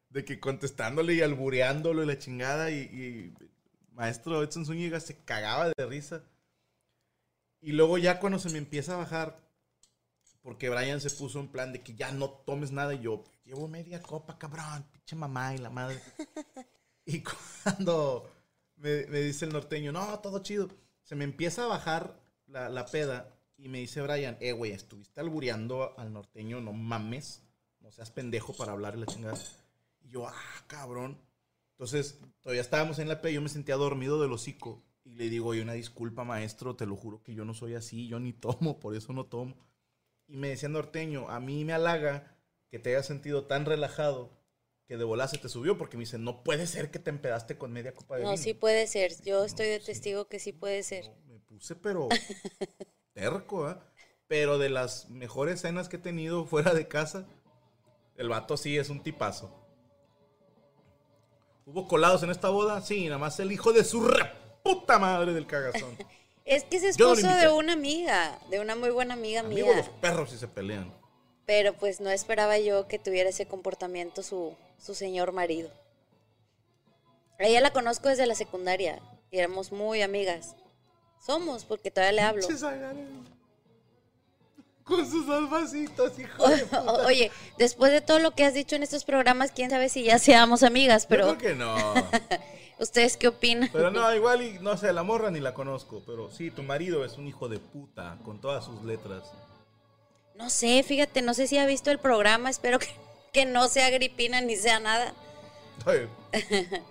de que contestándole y albureándolo y la chingada y, y maestro Edson Zúñiga se cagaba de risa. Y luego ya cuando se me empieza a bajar, porque Brian se puso en plan de que ya no tomes nada y yo llevo media copa, cabrón, pinche mamá y la madre. y cuando me, me dice el norteño, no, todo chido, se me empieza a bajar la, la peda y me dice Brian, eh, güey, estuviste albureando al norteño, no mames, no seas pendejo para hablar y la chingada. Y yo, ah, cabrón. Entonces, todavía estábamos en la peda, yo me sentía dormido del hocico. Y le digo, oye, una disculpa, maestro, te lo juro que yo no soy así, yo ni tomo, por eso no tomo. Y me decía norteño, a mí me halaga que te hayas sentido tan relajado que de volar se te subió, porque me dice, no puede ser que te empedaste con media copa de No, vino. sí puede ser. Yo estoy de testigo que sí puede ser. Me puse, pero terco, ¿ah? Pero de las mejores cenas que he tenido fuera de casa, el vato sí es un tipazo. ¿Hubo colados en esta boda? Sí, nada más el hijo de su puta madre del cagazón. Es que es esposo de una amiga, de una muy buena amiga Amigo mía. los perros si se pelean. Pero pues no esperaba yo que tuviera ese comportamiento su, su señor marido. A ella la conozco desde la secundaria y éramos muy amigas. Somos, porque todavía le hablo. Con sus albacitos, hijo de puta. O- Oye, después de todo lo que has dicho en estos programas, quién sabe si ya seamos amigas, Yo pero creo que no. ¿ustedes qué opinan? Pero no, igual y no sé, la morra ni la conozco. Pero sí, tu marido es un hijo de puta, con todas sus letras. No sé, fíjate, no sé si ha visto el programa, espero que, que no sea gripina ni sea nada.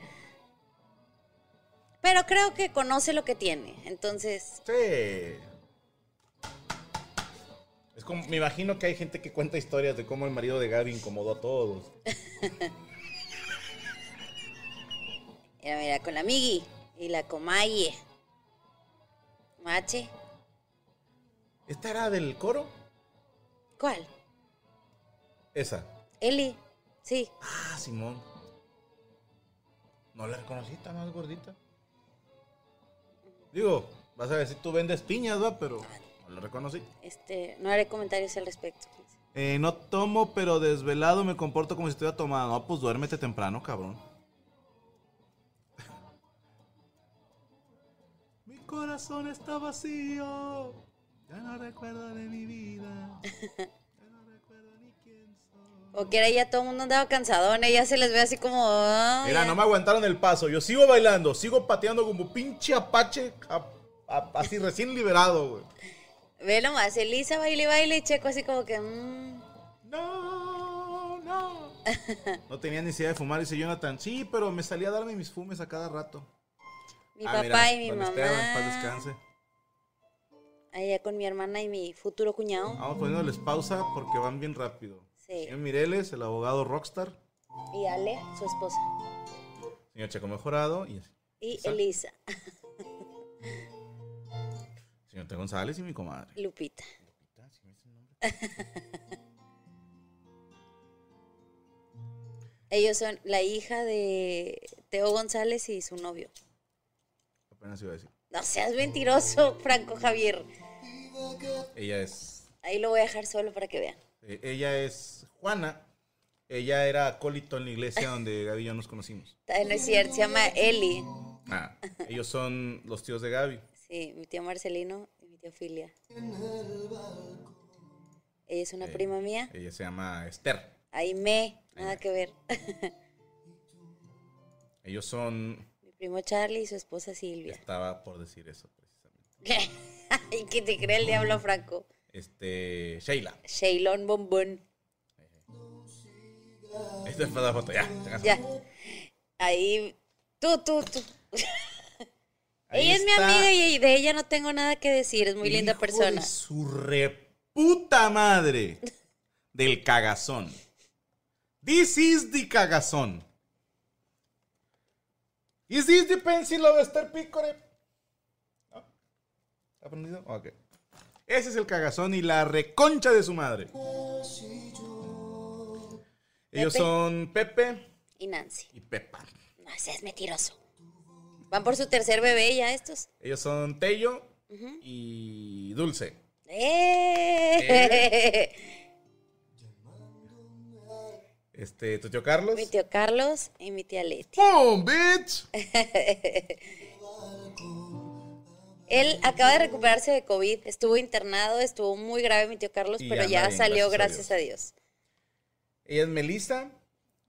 Pero creo que conoce lo que tiene, entonces... Sí. Es como, me imagino que hay gente que cuenta historias de cómo el marido de Gaby incomodó a todos. Mira, mira, con la Migi y la Comaye. Mache. ¿Esta era del coro? ¿Cuál? Esa. Eli. Sí. Ah, Simón. No la reconocí, está más gordita. Digo, vas a ver si tú vendes piñas, va, pero no la reconocí. Este, no haré comentarios al respecto. Eh, no tomo, pero desvelado me comporto como si estuviera tomando. No, pues duérmete temprano, cabrón. Corazón está vacío. Ya no recuerdo de mi vida. Ya no recuerdo ni quién soy. O que era ya todo el mundo andaba cansadón, ella se les ve así como... "Ay, Mira, no me aguantaron el paso. Yo sigo bailando, sigo pateando como pinche apache, a- a- así recién liberado, güey. Ve nomás, Elisa baile y baile y Checo así como que... mm, No, no. No tenía necesidad de fumar, dice Jonathan. Sí, pero me salía a darme mis fumes a cada rato. Mi Ah, papá mira, y mi mamá. Esteban, paz descanse. Allá con mi hermana y mi futuro cuñado. Vamos poniéndoles pausa porque van bien rápido. Sí. Señor Mireles, el abogado rockstar. Y Ale, su esposa. Señor Checo Mejorado. Y. Elisa, señor T. González y mi comadre. Lupita. Lupita, ¿sí me dice el nombre? Ellos son la hija de Teo González y su novio. Apenas iba a decir. No seas mentiroso, Franco Javier. Ella es. Ahí lo voy a dejar solo para que vean. eh, ella es Juana. Ella era acólito en la iglesia donde Gaby y yo nos conocimos. No es cierto, se llama Eli. Ah, ellos son los tíos de Gaby. Sí, mi tío Marcelino y mi tío Filia. Ella es una Eh, prima mía. Ella se llama Esther. Ahí me, nada que ver. Ellos son. Primo Charlie y su esposa Silvia. Estaba por decir eso precisamente. Ay, que te cree el diablo, Franco. Este. Sheila. Shailon Bombón. Esta es la foto, ya. Ya. Ahí. Tú, tú, tú. Ahí ella es mi amiga y de ella no tengo nada que decir. Es muy linda persona. De su reputa madre del cagazón. This is the cagazón. Is this the pencil of Esther Picore? ¿No? ¿Está prendido? Ok. Ese es el cagazón y la reconcha de su madre. Ellos Pepe. son Pepe Y Nancy. y Pepa. No seas mentiroso. Van por su tercer bebé ya estos. Ellos son Tello y Dulce. ¡Eh! Este, tu tío Carlos. mi tío Carlos y mi tía Leti. ¡Boom, bitch! Él acaba de recuperarse de COVID. Estuvo internado, estuvo muy grave mi tío Carlos, Y pero ya bien, salió, gracias gracias a a Dios. Ella es Melissa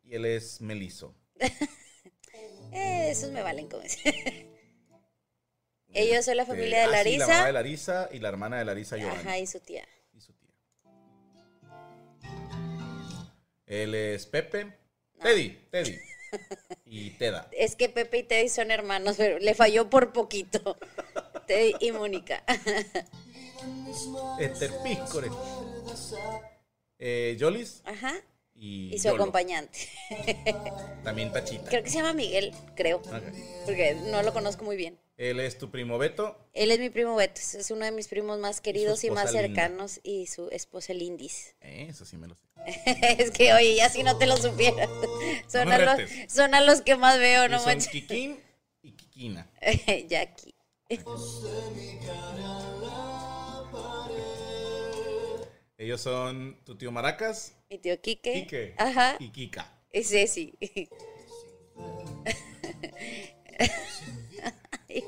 y él es Meliso. Eh, esos me valen como dicen. Ellos son la Este, familia de ah, sí, la mamá Larisa. de Larisa y la hermana de Larisa, Giovanni. Ajá. Y su tía. Él es Pepe. Teddy, Teddy. Y Teda. Es que Pepe y Teddy son hermanos, pero le falló por poquito. Teddy y Mónica. Esther Pícore. Eh, Yolis Ajá. y, Y su Yolo. acompañante. También Tachita. Creo que se llama Miguel, creo. Porque no lo conozco muy bien. Él es tu primo Beto. Él es mi primo Beto, es uno de mis primos más queridos y, más linda. cercanos y su esposa Lindis. Eso sí me lo sé. es que, oye, ya si no te lo supieras. Son, No a los, retes. son a los que más veo, no son manches. Kikín y Kikina. Jackie. Ellos son tu tío Maracas, Mi tío Quique. Quique Ajá. y Kika. Y Ceci.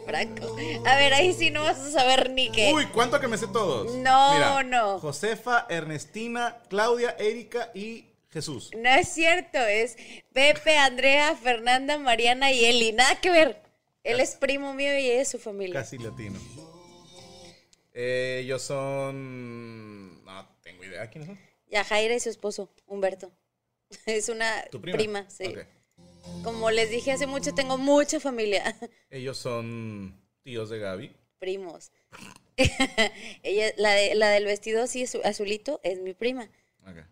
Franco. A ver, ahí sí no vas a saber ni qué. Uy, ¿cuánto que me sé todos? No, Mira, no. Josefa, Ernestina, Claudia, Erika y Jesús. No es cierto, es Pepe, Andrea, Fernanda, Mariana y Eli. Nada que ver. Él es primo mío y ella es su familia. Casi latino. Eh, ellos son. No tengo idea. ¿Quiénes son? Yajaira y su esposo, Humberto. Es una ¿Tu prima? prima? sí. Como les dije hace mucho, tengo mucha familia. Ellos son tíos de Gaby. Primos. Ella, la, de- la del vestido así azu- azulito es mi prima.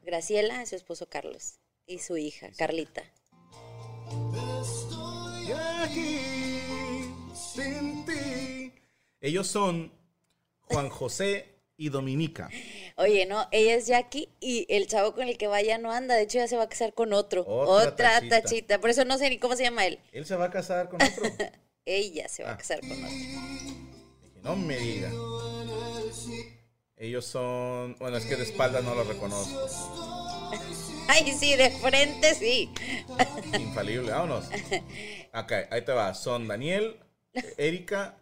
Graciela su esposo Carlos. Y su hija, Carlita. Y aquí, sin ti. Ellos son Juan José y Dominica. Oye, no, ella es Jackie y el chavo con el que vaya no anda. De hecho, ya se va a casar con otro. Otra Otra, tachita. tachita. Por eso no sé ni cómo se llama él. Él se va a casar con otro. Ella se va Ah. a casar con otro. No me diga. Ellos son. Bueno, es que de espalda no los reconozco. Ay, sí, de frente sí. Infalible, vámonos. Ok, ahí te va. Son Daniel, Erika,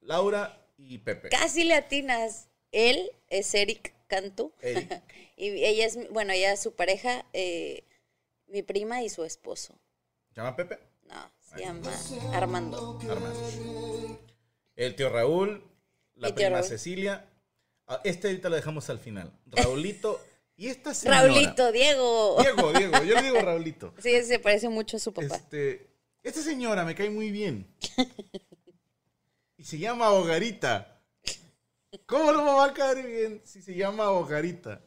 Laura y Pepe. Casi le atinas. Él es Eric Cantú. Y ella es, bueno, ella es su pareja, eh, mi prima y su esposo. ¿Se llama Pepe? No, se llama Armando. Armando. El tío Raúl, la prima Raúl. Cecilia. Ah, Este ahorita lo dejamos al final. Raulito y esta señora. Raulito, Diego. Diego, Diego, yo le digo Raulito. Sí, se parece mucho a su papá. Este, esta señora me cae muy bien. Y se llama Hogarita. ¿Cómo no me va a caer bien si se llama Hogarita?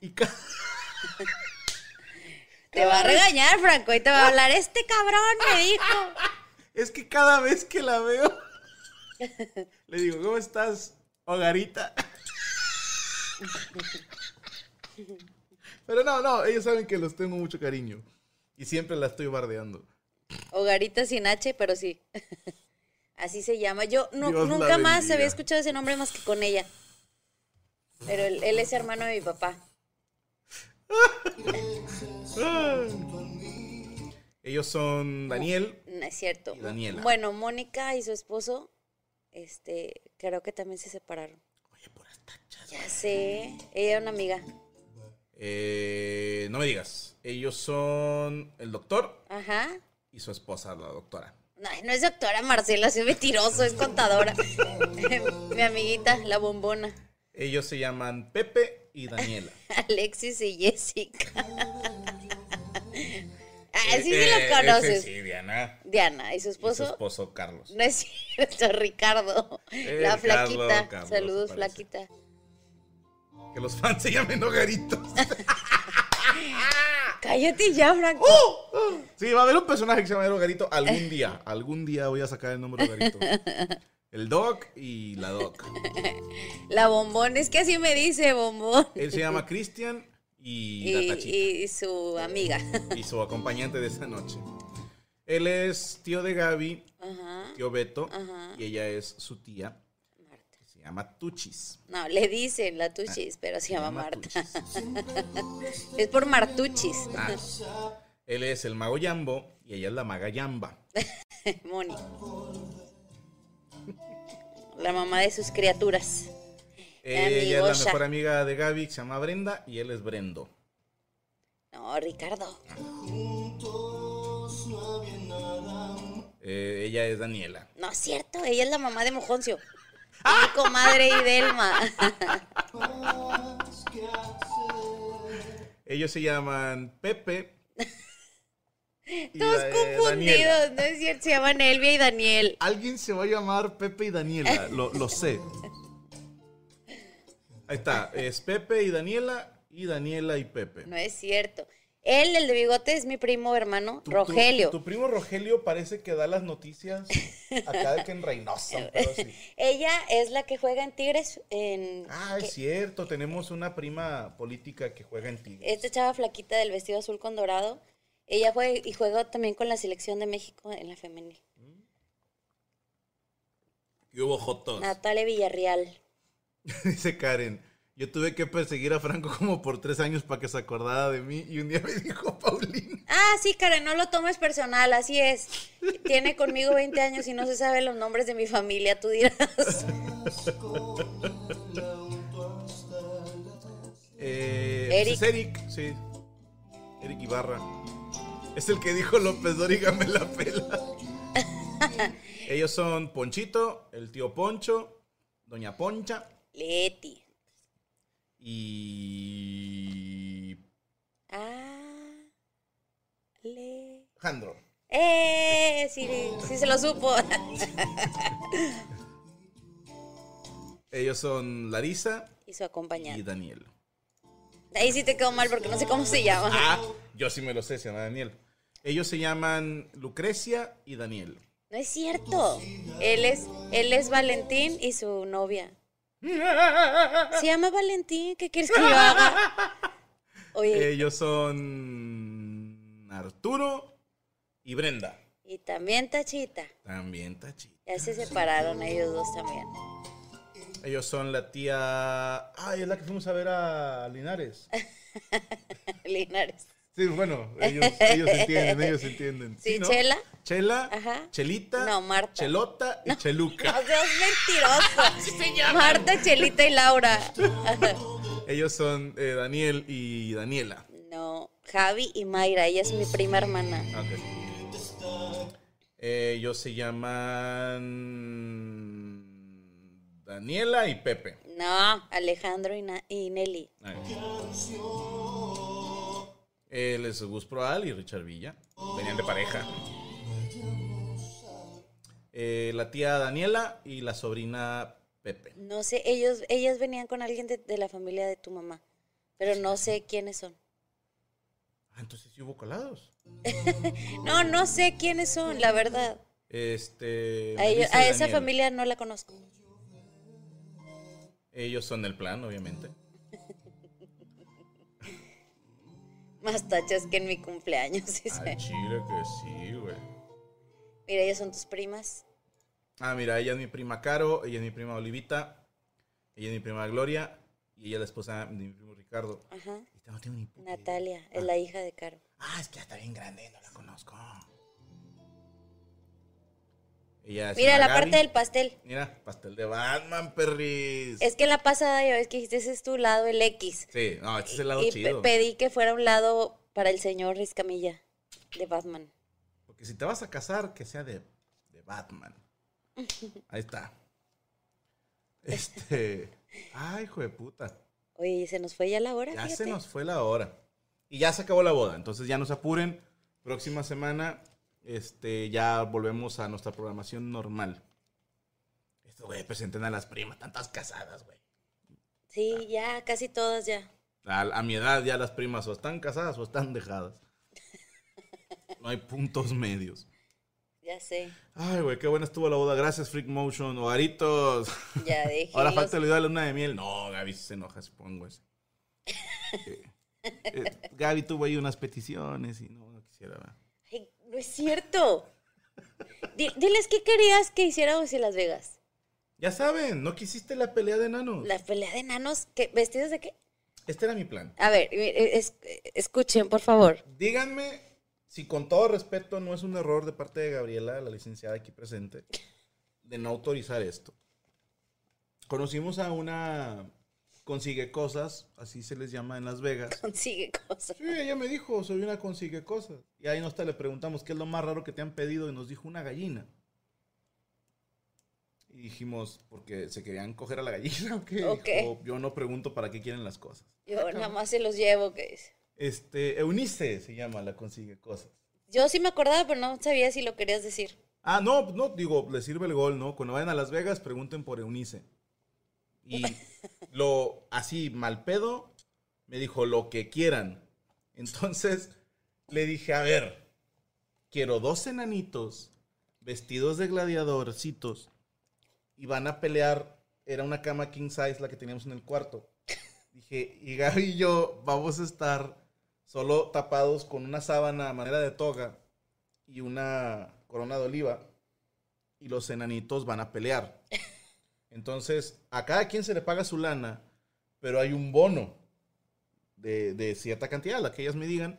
Y ca- Te va a regañar, Franco, y te va a hablar, este cabrón me dijo. es que cada vez que la veo, le digo, ¿cómo estás, Hogarita? Pero no, no, ellos saben que los tengo mucho cariño. Y siempre la estoy bardeando. Hogarita sin H, pero sí. Así se llama. Yo no- nunca más había escuchado ese nombre más que con ella. Pero él, él es hermano de mi papá. Ellos son Daniel. No es cierto. Y Daniela. Bueno, Mónica y su esposo, este, creo que también se separaron. Oye, puras tachas. Ya sé. Ella era una amiga. Eh, no me digas. Ellos son el doctor Ajá. y su esposa, la doctora. No, no es doctora Marcela, es mentiroso, es contadora. Mi amiguita, la bombona. Ellos se llaman Pepe y Daniela. Alexis y Jessica. Ah, sí, sí Eh, lo ese conoces. sí, Diana. Diana, ¿y su Y su esposo? esposo Carlos. No es cierto, Ricardo. Eh, la flaquita. Carlos, Saludos, parece. flaquita. Que los fans se llamen hogaritos. Cállate ya, Franco. ¡Oh! Sí, va a haber un personaje que se llama el hogarito algún día. Algún día voy a sacar el nombre hogarito. El Doc y la Doc. La bombón, es que así me dice bombón. Él se llama Cristian y, Y, la y su amiga. y su acompañante de esta noche. Él es tío de Gaby, Ajá. tío Beto, Ajá. y ella es su tía, se llama Tuchis. No, le dicen la Tuchis, pero se llama llama Marta. Es por Martuchis. Ah, él es el mago Yambo y ella es la maga Yamba. Moni. La mamá de sus criaturas. Ella es la mejor amiga de Gaby, que se llama Brenda, y él es Brendo. No, Ricardo. Eh, ella es Daniela. No es cierto, ella es la mamá de Mojoncio. Mi comadre Idelma. Ellos se llaman Pepe. y Todos confundidos, no es cierto, se llaman Elvia y Daniel. Alguien se va a llamar Pepe y Daniela, lo, lo sé. Ahí está, es Pepe y Daniela y Daniela y Pepe. No es cierto. Él, el de bigote, es mi primo hermano, Tu- Rogelio. Tu, primo Rogelio parece que da las noticias acá de que en Reynosa. Ella es la que juega en Tigres. En, Ah, que- es cierto, tenemos una prima política que juega en Tigres. esta chava flaquita del vestido azul con dorado. Ella juega y juega también con la selección de México en la femenil. ¿Qué hubo Jotos? Natalia Villarreal. Dice Karen, yo tuve que perseguir a Franco como por tres años para que se acordara de mí y un día me dijo Paulina. Ah, sí, Karen, no lo tomes personal, así es. Tiene conmigo 20 años y no se sabe los nombres de mi familia, tú dirás. Eh, Eric. pues es Eric, sí. Eric Ibarra. Es el que dijo López Dóriga me la pela. Ellos son Ponchito, el tío Poncho, Doña Poncha Leti. Y Ah. Le. Jandro. ¡Eh! Sí, sí se lo supo. Ellos son Larisa y su y acompañante. Daniel. Ahí sí te quedó mal porque no sé cómo se llama. Ah, yo sí me lo sé, se llama Daniel. Ellos se llaman Lucrecia y Daniel. No es cierto. Él es, él es Valentín y su novia. Se llama Valentín. ¿Qué quieres que yo haga? Oye, Ellos son Arturo y Brenda. y también Tachita. También Tachi. Ya se separaron ellos dos también. Ellos son la tía. Ay, es la que fuimos a ver a Linares. Linares. Sí, bueno, ellos, ellos entienden, ellos entienden. Sí, ¿no? Chela. Chela, Ajá. Chelita, No, Marta. Chelota y Cheluca. No seas mentiroso. Marta, Chelita y Laura. Ellos son eh, Daniel y Daniela. No, Javi y Mayra. Ella es mi prima hermana. Ok. Ellos se llaman Daniela y Pepe. No, Alejandro y, Na- y Nelly. Ahí. Él es Gus Proal y Richard Villa. Venían de pareja. Eh, la tía Daniela y la sobrina Pepe. No sé, ellos, ellas venían con alguien de, de la familia de tu mamá. Pero no sé quiénes son. Ah, entonces sí hubo colados. No, no sé quiénes son, la verdad. Este. A, ellos- esa familia no la conozco. Ellos son el plan, obviamente. Más tachas que en mi cumpleaños. dice. Al chile que sí, güey. Mira, ellas son tus primas. Ah, mira, ella es mi prima Caro, ella es mi prima Olivita, ella es mi prima Gloria y ella es la esposa de mi primo Ricardo. Ajá. Esta no tengo ni puta idea. Natalia, es la hija de Caro. Ah, es que ya está bien grande, no la conozco. Mira la Gaby. parte del pastel. Mira, pastel de Batman, perris. Es que en la pasada ya ves que dijiste ese es tu lado, el X. Sí, no, este es el lado y chido. pedí que fuera un lado para el señor Riscamilla de Batman. Porque si te vas a casar, que sea de, de Batman. Ahí está. Este. Ay, hijo de puta. Oye, se nos fue ya la hora. Ya se nos fue la hora. Y ya se acabó la boda. Entonces ya no se apuren. próxima semana este, ya volvemos a nuestra programación normal. Esto, güey, presenten a las primas, tantas casadas, güey. Sí, ya, casi todas ya. A, a mi edad ya las primas o están casadas o están dejadas. No hay puntos medios. Ya sé. Ay, güey, qué buena estuvo la boda. Gracias, Freak Motion. Hogaritos. Ya dejé. Ahora falta el video de la luna de miel. No, Gaby se enoja, supongo ese. Eh, eh, Gaby tuvo ahí unas peticiones y no, no quisiera. ¿verdad? No es cierto. Di- diles qué querías que hiciéramos en Las Vegas. Ya saben, no quisiste la pelea de enanos. La pelea de enanos, ¿qué, ¿vestidos de qué? Este era mi plan. A ver, eh, es- escuchen, por favor. Díganme si con todo respeto no es un error de parte de Gabriela, la licenciada aquí presente, de no autorizar esto. Conocimos a una consigue cosas, así se les llama en Las Vegas. Consigue cosas. Sí, ella me dijo, soy una consigue cosas. Y ahí hasta le preguntamos qué es lo más raro que te han pedido y nos dijo una gallina. Y dijimos, porque se querían coger a la gallina o qué. Ok. Dijo, yo no pregunto para qué quieren las cosas. Yo nada más se los llevo, que es. Este, Eunice se llama la consigue cosas. Yo sí me acordaba, pero no sabía si lo querías decir. Ah, no, no, digo, le sirve el gol, ¿no? Cuando vayan a Las Vegas, pregunten por Eunice. Y lo, así, mal pedo, me dijo, lo que quieran. Entonces, le dije, a ver, quiero dos enanitos vestidos de gladiadorcitos y van a pelear. Era una cama king size la que teníamos en el cuarto. Dije, y Gaby y yo vamos a estar solo tapados con una sábana a manera de toga y una corona de oliva y los enanitos van a pelear. Entonces, a cada quien se le paga su lana, pero hay un bono de, de cierta cantidad, la que ellas me digan,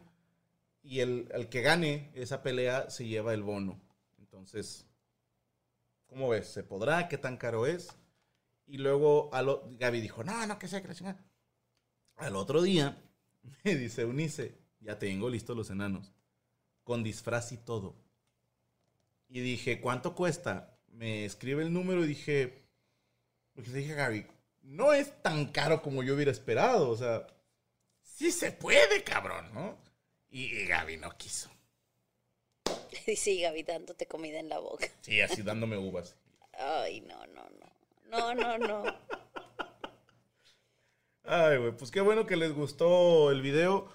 y el, el que gane esa pelea se lleva el bono. Entonces, ¿cómo ves? ¿Se podrá? ¿Qué tan caro es? Y luego a lo- Gaby dijo, no, no, que sea, que la chingada. Al otro día, me dice Unice, ya tengo listos los enanos, con disfraz y todo. Y dije, ¿cuánto cuesta? Me escribe el número y dije, porque le dije a Gaby, no es tan caro como yo hubiera esperado, o sea, sí se puede, cabrón, ¿no? Y, y Gaby no quiso. Dice Gaby dándote comida en la boca. Sí, así dándome uvas. Ay, no, no, no. No, no, no. Ay, güey, pues qué bueno que les gustó el video.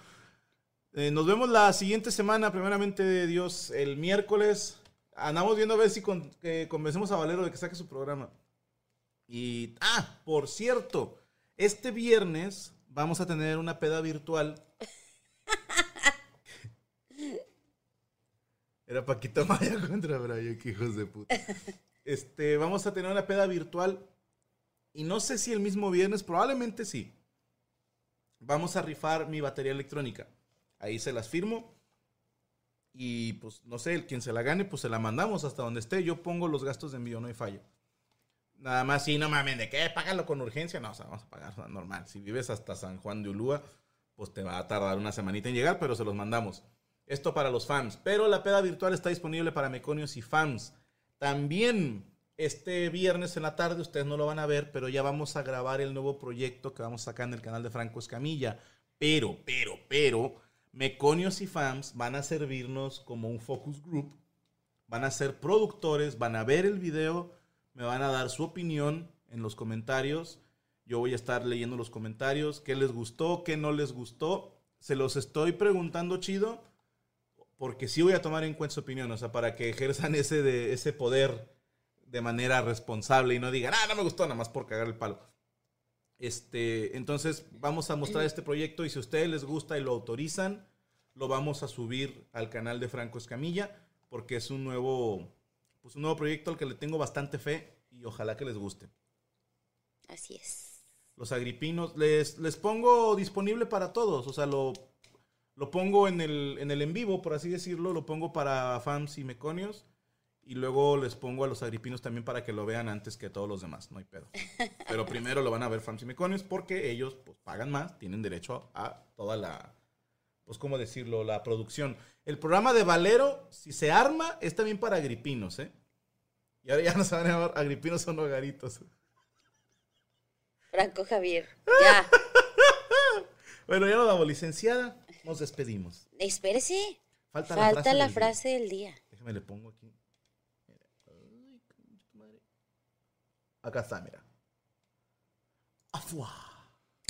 Eh, nos vemos la siguiente semana, primeramente Dios, el miércoles. Andamos viendo a ver si con- que convencemos a Valero de que saque su programa. Y, ah, por cierto, este viernes vamos a tener una peda virtual. Era Paquito Maya contra Brian, que hijos de puta. Este, vamos a tener una peda virtual. Y no sé si el mismo viernes, probablemente sí. Vamos a rifar mi batería electrónica. Ahí se las firmo. Y pues no sé, el quien se la gane, pues se la mandamos hasta donde esté. Yo pongo los gastos de envío, no hay fallo. Nada más, sí, no mames, ¿de qué? Págalo con urgencia. No, o sea, vamos a pagar normal. Si vives hasta San Juan de Ulúa, pues te va a tardar una semanita en llegar, pero se los mandamos. Esto para los fans. Pero la peda virtual está disponible para meconios y fans. También este viernes en la tarde, ustedes no lo van a ver, pero ya vamos a grabar el nuevo proyecto que vamos a sacar en el canal de Franco Escamilla. Pero, pero, pero, Meconios y fans van a servirnos como un focus group. Van a ser productores, van a ver el video, me van a dar su opinión en los comentarios. Yo voy a estar leyendo los comentarios, qué les gustó, qué no les gustó. Se los estoy preguntando chido, porque sí voy a tomar en cuenta su opinión, o sea, para que ejerzan ese, de, ese poder de manera responsable y no digan, ah, no me gustó, nada más por cagar el palo. Este, entonces vamos a mostrar este proyecto y si a ustedes les gusta y lo autorizan, lo vamos a subir al canal de Franco Escamilla porque es un nuevo, pues un nuevo proyecto al que le tengo bastante fe y ojalá que les guste. Así es. Los agripinos, les, les pongo disponible para todos, o sea, lo, lo pongo en el, en el en vivo, por así decirlo, lo pongo para fans y meconios y luego les pongo a los agripinos también para que lo vean antes que todos los demás, no hay pedo. Pero primero lo van a ver fans y meconios porque ellos pues, pagan más, tienen derecho a toda la, pues cómo decirlo, la producción. El programa de Valero, si se arma, es también para agripinos, ¿eh? Y ahora ya no se van a llamar agripinos, son hogaritos. Franco Javier. Ya. Bueno, ya nos damos, licenciada, nos despedimos. Espérese. Falta, Falta la del frase del día. Déjame le pongo aquí. Mira. Ay, concha tu madre. Acá está, mira. Afua.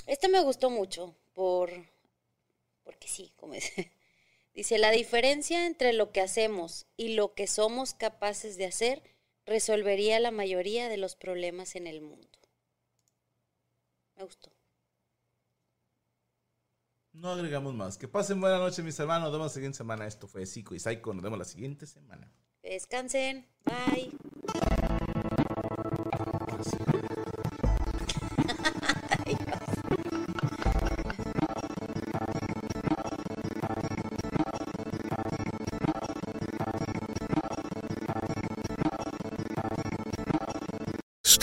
Este me gustó mucho por porque sí, como dice. Dice, la diferencia entre lo que hacemos y lo que somos capaces de hacer resolvería la mayoría de los problemas en el mundo. Me gustó. No agregamos más. Que pasen buena noche, mis hermanos. Nos vemos la siguiente semana. Esto fue Zico y Psycho. Nos vemos la siguiente semana. Descansen. Bye.